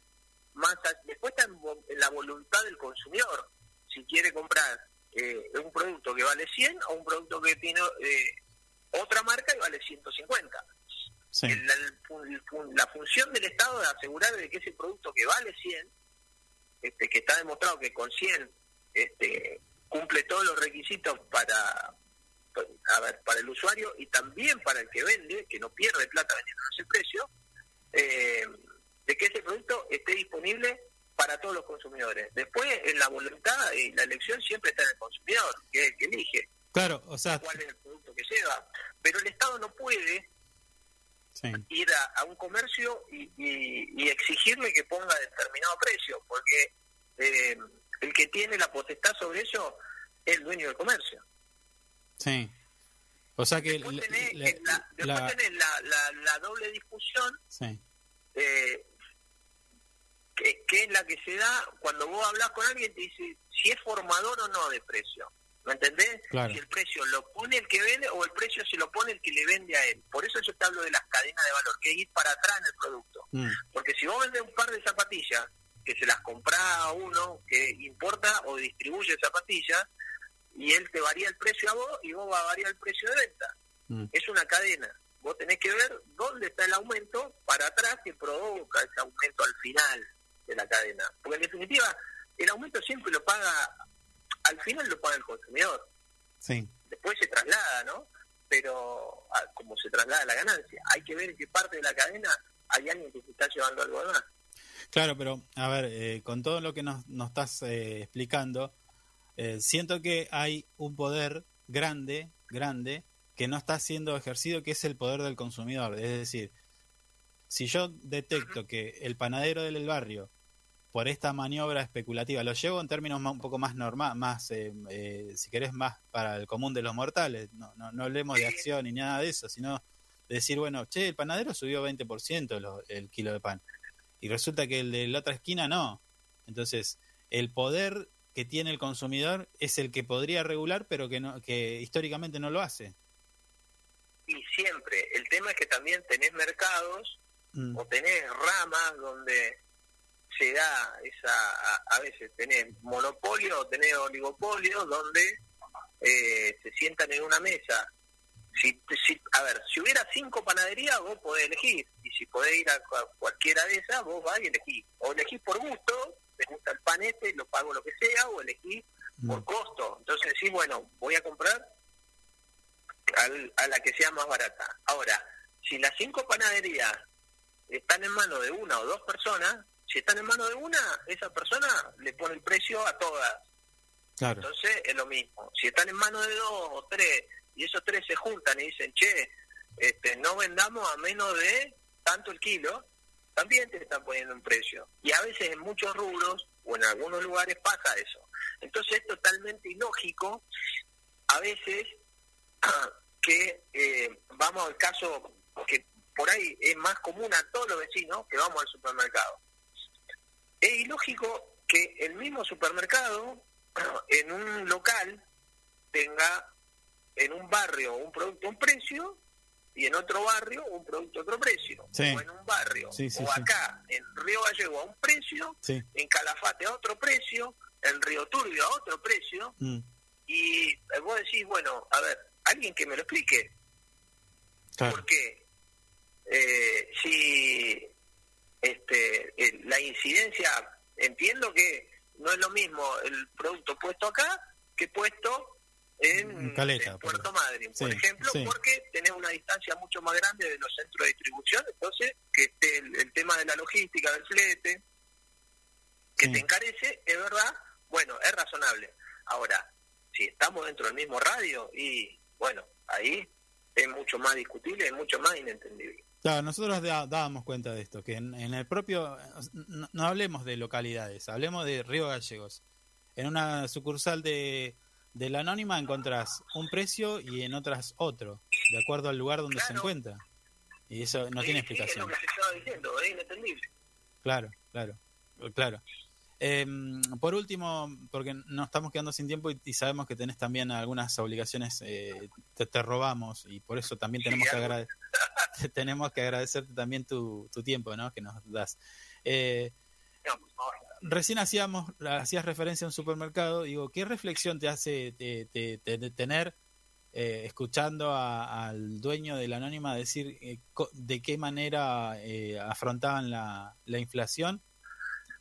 más a- después está en, la voluntad del consumidor si quiere comprar eh, un producto que vale 100 o un producto que tiene eh, otra marca y vale 150 Sí. El- la, el la función del Estado es asegurar de que ese producto que vale 100 este, que está demostrado que con 100 este, cumple todos los requisitos para a ver, para el usuario y también para el que vende, que no pierde plata vendiendo ese precio, eh, de que ese producto esté disponible para todos los consumidores. Después, en la voluntad y la elección siempre está en el consumidor, que es el que elige Claro, o sea, cuál es el producto que lleva. Pero el Estado no puede sí. ir a, a un comercio y, y- y exigirle que ponga determinado precio, porque eh, el que tiene la potestad sobre eso es el dueño del comercio. Sí. O sea que Después tenés, la, después la- tenés la, la- la doble discusión, sí. eh, que, que es la que se da cuando vos hablas con alguien, te dice si es formador o no de precio. ¿Me entendés? Claro. Si el precio lo pone el que vende o el precio se lo pone el que le vende a él. Por eso yo te hablo de las cadenas de valor, que es ir para atrás en el producto. Mm, Porque si vos vendes un par de zapatillas, que se las compra a uno que importa o distribuye zapatillas, y él te varía el precio a vos y vos va a variar el precio de venta. mm. Es una cadena. Vos tenés que ver dónde está el aumento para atrás que provoca ese aumento al final de la cadena. Porque en definitiva, el aumento siempre lo paga, al final lo paga el consumidor. Sí. Después se traslada, ¿no? Pero ah, como se traslada la ganancia, hay que ver en qué parte de la cadena hay alguien que se está llevando algo más. Claro, pero a ver, eh, con todo lo que nos, nos estás eh, explicando, eh, siento que hay un poder grande, grande, que no está siendo ejercido, que es el poder del consumidor. Es decir, si yo detecto que el panadero del barrio, por esta maniobra especulativa, lo llevo en términos un poco más normal, más, eh, eh, si querés, más para el común de los mortales, no, no, no hablemos de acción ni nada de eso, sino de decir, bueno, che, el panadero subió 20% lo- el kilo de pan y resulta que el de la otra esquina no. Entonces, el poder que tiene el consumidor es el que podría regular, pero que no que históricamente no lo hace. Y siempre, el tema es que también tenés mercados Mm, o tenés ramas donde se da esa, a, a veces tenés monopolio o tenés oligopolio donde eh, se sientan en una mesa. Si, si, a ver, si hubiera cinco panaderías, vos podés elegir. Y si podés ir a, cua- cualquiera de esas, vos vas y elegís. O elegís por gusto, te gusta el pan este, lo pago lo que sea, o elegís por costo. Entonces decís, bueno, voy a comprar al- a la que sea más barata. Ahora, si las cinco panaderías están en manos de una o dos personas, si están en manos de una, esa persona le pone el precio a todas. claro. Entonces es lo mismo. Si están en manos de dos o tres y esos tres se juntan y dicen, che, este, no vendamos a menos de tanto el kilo, también te están poniendo un precio. Y a veces en muchos rubros o en algunos lugares pasa eso. Entonces es totalmente ilógico a veces que eh, vamos al caso que por ahí es más común a todos los vecinos que vamos al supermercado. Es ilógico que el mismo supermercado en un local tenga en un barrio un producto a un precio y en otro barrio un producto a otro precio. Sí. O en un barrio, Sí, sí, o acá en Río Gallego a un precio, en Calafate a otro precio, en Río Turbio a otro precio, Mm, y eh, vos decís, bueno, a ver, alguien que me lo explique. ¿Por qué? Eh, si este, eh, la incidencia, entiendo que no es lo mismo el producto puesto acá que puesto en, En Caleta, en Puerto Madryn, por sí, ejemplo, sí. porque tenés una distancia mucho más grande de los centros de distribución, entonces que esté el, el tema de la logística, del flete, que te encarece, es verdad, bueno, es razonable. Ahora, si estamos dentro del mismo radio, y bueno, ahí es mucho más discutible, es mucho más inentendible. Claro, nosotros dábamos cuenta de esto, que en, en el propio, no, no hablemos de localidades, hablemos de Río Gallegos. En una sucursal de, de la Anónima encontrás un precio y en otras otro, de acuerdo al lugar donde se encuentra. Y eso no Sí, tiene sí, es explicación. lo que te estaba diciendo, es inentendible. Claro, claro, claro. Eh, por último, porque nos estamos quedando sin tiempo y, y sabemos que tenés también algunas obligaciones, eh, te, te robamos y por eso también tenemos que agrade- tenemos que agradecerte también tu, tu tiempo, ¿no? Que nos das. Eh, recién hacíamos hacías referencia a un supermercado, digo, ¿qué reflexión te hace te- te- te- de tener eh, escuchando a- al dueño de la anónima decir eh, co- de qué manera eh, afrontaban la, la inflación?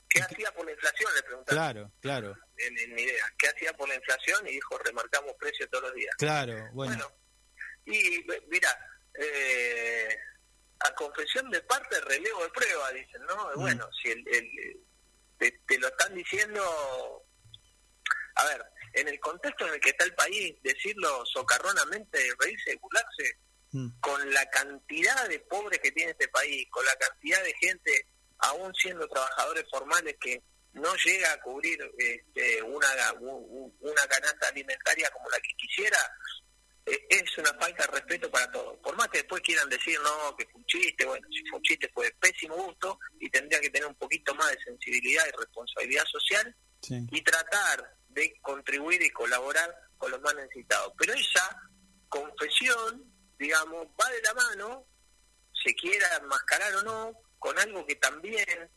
¿Qué hacía por la inflación? Le preguntaste Claro, claro, en, en mi idea. ¿Qué hacía por la inflación? Y dijo, remarcamos precios todos los días. claro, bueno, Y ve- mira, eh, a confesión de parte, relevo de prueba, dicen, ¿no? Mm. Bueno, si el, el- te, te lo están diciendo, a ver, en el contexto en el que está el país, decirlo socarronamente, reírse, burlarse, Mm. con la cantidad de pobres que tiene este país, con la cantidad de gente, aún siendo trabajadores formales, que no llega a cubrir este, una, una canasta alimentaria como la que quisiera, es una falta de respeto para todos. Por más que después quieran decir, no, que fue un chiste, bueno, si fue un chiste fue de pésimo gusto y tendría que tener un poquito más de sensibilidad y responsabilidad social sí. y tratar de contribuir y colaborar con los más necesitados. Pero esa confesión, digamos, va de la mano, se quiera enmascarar o no, con algo que también,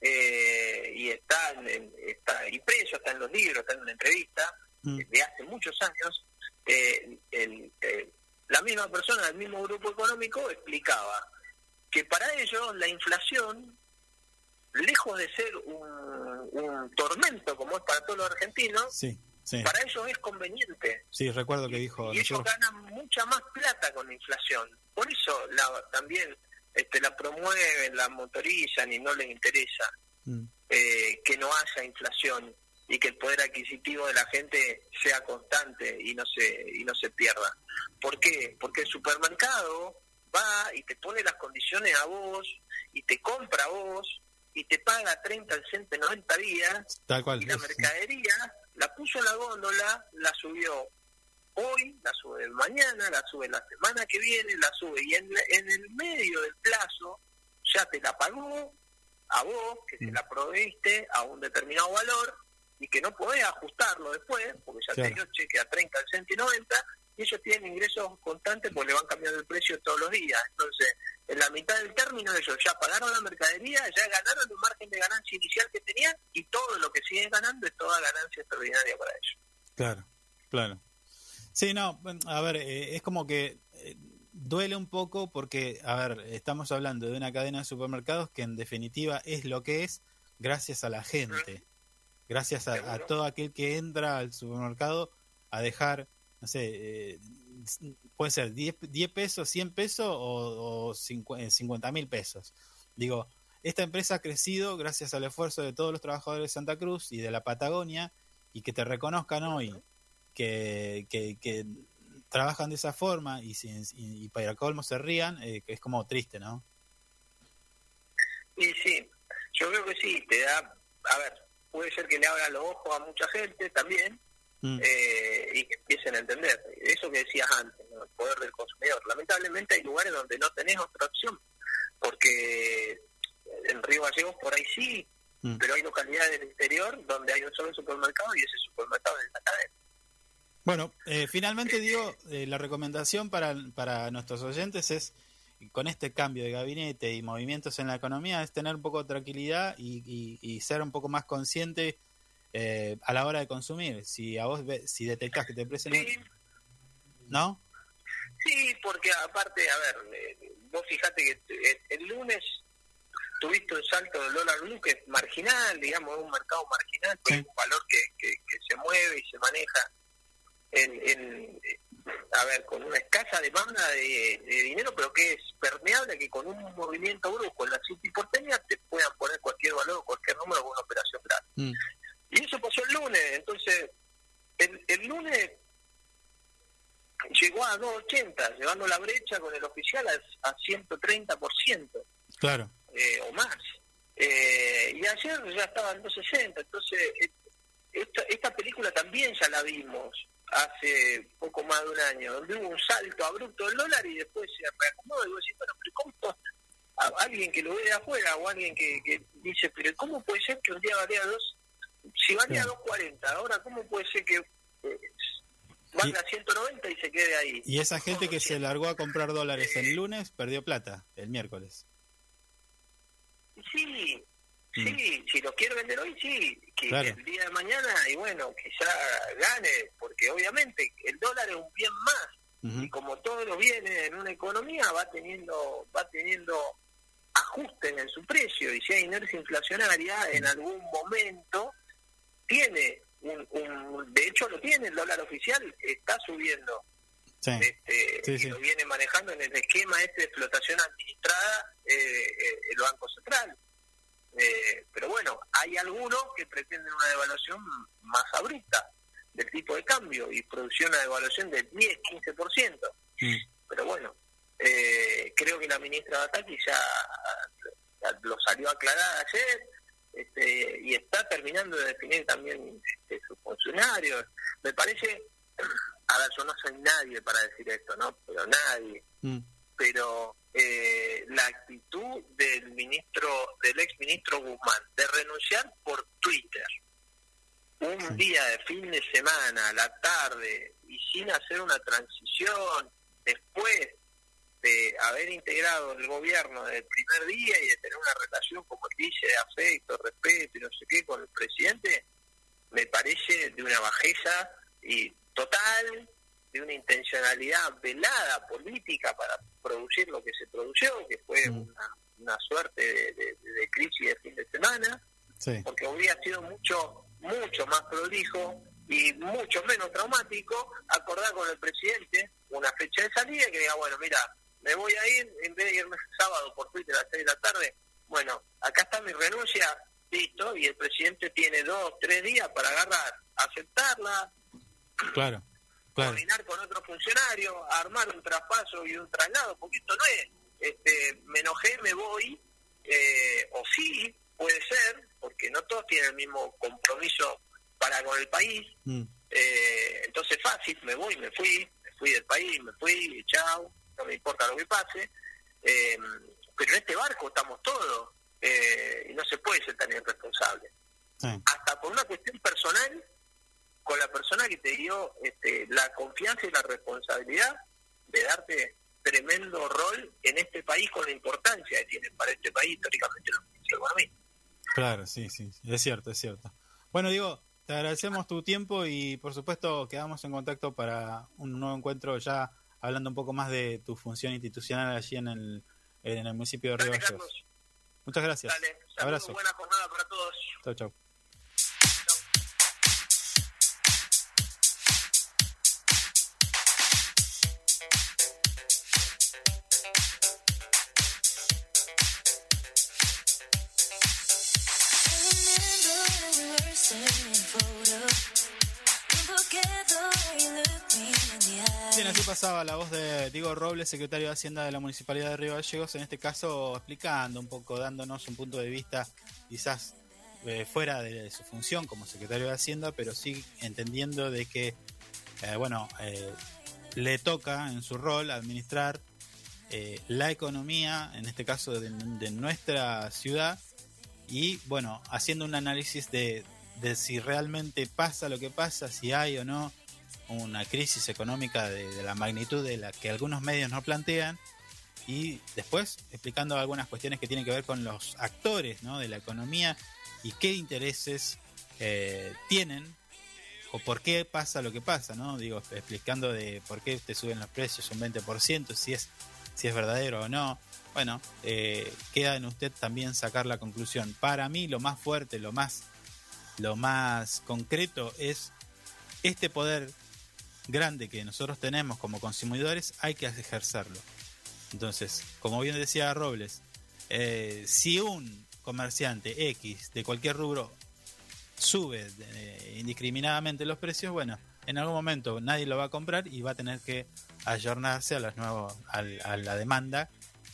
eh, y está, en, está impreso, está en los libros, está en una entrevista, Mm. de hace muchos años, eh, el- eh, la misma persona del mismo grupo económico explicaba que para ellos la inflación, lejos de ser un, un tormento como es para todos los argentinos, Sí, sí, para ellos es conveniente. sí, recuerdo que dijo Y ellos ganan mucha más plata con la inflación. Por eso la, también este, la promueven, la motorizan y no les interesa Mm. eh, que no haya inflación y que el poder adquisitivo de la gente sea constante y no se y no se pierda. ¿Por qué? Porque el supermercado va y te pone las condiciones a vos y te compra a vos y te paga 30 al cente 90 días tal cual. y la mercadería la puso en la góndola, la subió hoy, la sube mañana, la sube la semana que viene, la sube y en, en el medio del plazo ya te la pagó a vos, que se la proveíste a un determinado valor y que no podés ajustarlo después, porque ya Claro. te dio cheque a 30, al cento y 90, y ellos tienen ingresos constantes porque le van cambiando el precio todos los días. Entonces, en la mitad del término ellos ya pagaron la mercadería, ya ganaron el margen de ganancia inicial que tenían y todo lo que siguen ganando es toda ganancia extraordinaria para ellos. Claro, claro. Sí, no, a ver, eh, es como que eh, duele un poco porque, a ver, estamos hablando de una cadena de supermercados que en definitiva es lo que es gracias a la gente, gracias a, a todo aquel que entra al supermercado a dejar, no sé, eh, puede ser 10, 10 pesos, 100 pesos o, o 50 mil pesos. Digo, esta empresa ha crecido gracias al esfuerzo de todos los trabajadores de Santa Cruz y de la Patagonia y que te reconozcan hoy que, que, que trabajan de esa forma y, y, y para colmo se rían, eh, es como triste, ¿no? Y sí, yo creo que sí, te da, a ver, puede ser que le abra los ojos a mucha gente también Mm. eh, y que empiecen a entender. Eso que decías antes, ¿no? el poder del consumidor. Lamentablemente hay lugares donde no tenés otra opción, porque en Río Gallegos por ahí sí, Mm. pero hay localidades del interior donde hay un solo supermercado y ese supermercado es la cadena. Bueno, eh, finalmente digo, eh, la recomendación para, para nuestros oyentes es, con este cambio de gabinete y movimientos en la economía, es tener un poco de tranquilidad y, y- y ser un poco más consciente eh, a la hora de consumir. Si a vos ve- si detectás que te presionan, ¿no? Sí, porque aparte, a ver, eh, vos fijate que eh, el lunes tuviste un salto del dólar blue que es marginal, digamos, es un mercado marginal, pero es un valor que, que, que se mueve y se maneja en, en, a ver, con una escasa demanda de, de dinero, pero que es permeable que con un movimiento brusco en la City porteña te puedan poner cualquier valor, cualquier número con una operación grande. Mm. Y eso pasó el lunes, entonces el, el lunes llegó a 2.80, llevando la brecha con el oficial a, a 130%, Claro. eh, o más. Eh, y ayer ya estaba en 2.60, entonces eh, esta, esta película también ya la vimos hace poco más de un año, donde hubo un salto abrupto del dólar y después se reacomodó y vos decís, bueno, pero ¿cómo? A- alguien que lo ve de afuera o alguien que, que dice, pero ¿cómo puede ser que un día valía dos? Si valía 2.40, ahora ¿cómo puede ser que eh, valga 190 y se quede ahí? Y esa gente que se largó a comprar dólares el lunes perdió plata el miércoles. Sí, sí, si lo quiere vender hoy, sí, que Claro. el día de mañana, y bueno, quizá gane, porque obviamente el dólar es un bien más, y como todos los bienes en una economía va teniendo, va teniendo ajustes en su precio, y si hay inercia inflacionaria, en algún momento tiene un, un de hecho lo tiene el dólar oficial, está subiendo Sí. este, Sí, y sí. lo viene manejando en el esquema este de flotación administrada eh, eh, el Banco Central. Eh, pero bueno, hay algunos que pretenden una devaluación más abrupta del tipo de cambio y producir una devaluación del 10-15%. Pero bueno, eh, creo que la ministra Bataki ya, ya lo salió a aclarar ayer este, y está terminando de definir también este, sus funcionarios. Me parece, a ver, yo no soy nadie para decir esto, ¿no? Pero nadie. Pero eh, la actitud del ministro, del ex ministro Guzmán, de renunciar por Twitter, un día de fin de semana, a la tarde, y sin hacer una transición, después de haber integrado el gobierno desde el primer día y de tener una relación, como él dice, de afecto, respeto y no sé qué con el presidente, me parece de una bajeza y total, de una intencionalidad velada política para producir lo que se produjo, que fue una, una suerte de, de- de crisis de fin de semana, Sí. porque hubiera sido mucho, mucho más prolijo y mucho menos traumático acordar con el presidente una fecha de salida que diga, bueno, mira, me voy a ir, en vez de irme sábado por Twitter a las 6 de la tarde, bueno, acá está mi renuncia, listo, y el presidente tiene dos, tres días para agarrar, aceptarla, Claro. Claro. coordinar con otro funcionario, armar un traspaso y un traslado, porque esto no es, este, me enojé, me voy, eh, o sí, puede ser, porque no todos tienen el mismo compromiso para con el país, Mm. eh, entonces fácil, me voy, me fui, me fui del país, me fui, chao, no me importa lo que pase, eh, pero en este barco estamos todos, eh, y no se puede ser tan irresponsable. Hasta por una cuestión personal, con la persona que te dio este, la confianza y la responsabilidad de darte tremendo rol en este país con la importancia que tiene para este país históricamente los ministros de Economía. Claro, sí, sí, es cierto, es cierto. Bueno, digo, te agradecemos tu tiempo y por supuesto quedamos en contacto para un nuevo encuentro ya hablando un poco más de tu función institucional allí en el, en el municipio de Río Dale. Muchas gracias. Dale, saludos, Abrazo. buena jornada para todos. Chau, chau. Bien, así pasaba la voz de Diego Robles, secretario de Hacienda de la Municipalidad de Río Gallegos, en este caso explicando un poco, dándonos un punto de vista quizás eh, fuera de su función como secretario de Hacienda, pero sí entendiendo de que, eh, bueno, eh, le toca en su rol administrar la economía, en este caso de nuestra ciudad, y bueno, haciendo un análisis de, de si realmente pasa lo que pasa, si hay o no una crisis económica de, la magnitud de la que algunos medios no plantean y después explicando algunas cuestiones que tienen que ver con los actores ¿no? de la economía y qué intereses eh, tienen o por qué pasa lo que pasa, ¿no? Digo, explicando de por qué te suben los precios un 20%, si es, si es verdadero o no. Bueno, eh, queda en usted también sacar la conclusión. Para mí lo más fuerte, lo más, lo más concreto es este poder grande que nosotros tenemos como consumidores, hay que ejercerlo. Entonces, como bien decía Robles, eh, si un comerciante X de cualquier rubro sube eh, indiscriminadamente los precios, bueno, en algún momento nadie lo va a comprar y va a tener que ayornarse a, la demanda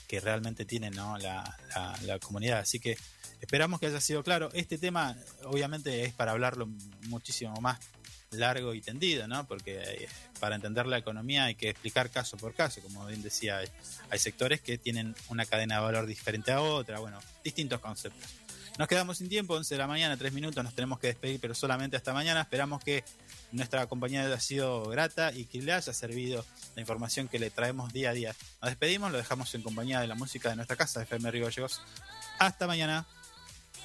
que realmente tiene ¿no? la- la comunidad. Así que esperamos que haya sido claro. Este tema obviamente es para hablarlo muchísimo más largo y tendido, ¿no? Porque eh, para entender la economía hay que explicar caso por caso, como bien decía, hay, sectores que tienen una cadena de valor diferente a otra, bueno, distintos conceptos. Nos quedamos sin tiempo, 11 de la mañana, 3 minutos, nos tenemos que despedir, pero solamente hasta mañana. Esperamos que nuestra compañía haya sido grata y que le haya servido la información que le traemos día a día. Nos despedimos, lo dejamos en compañía de la música de nuestra casa, FM Río Gallegos. Hasta mañana.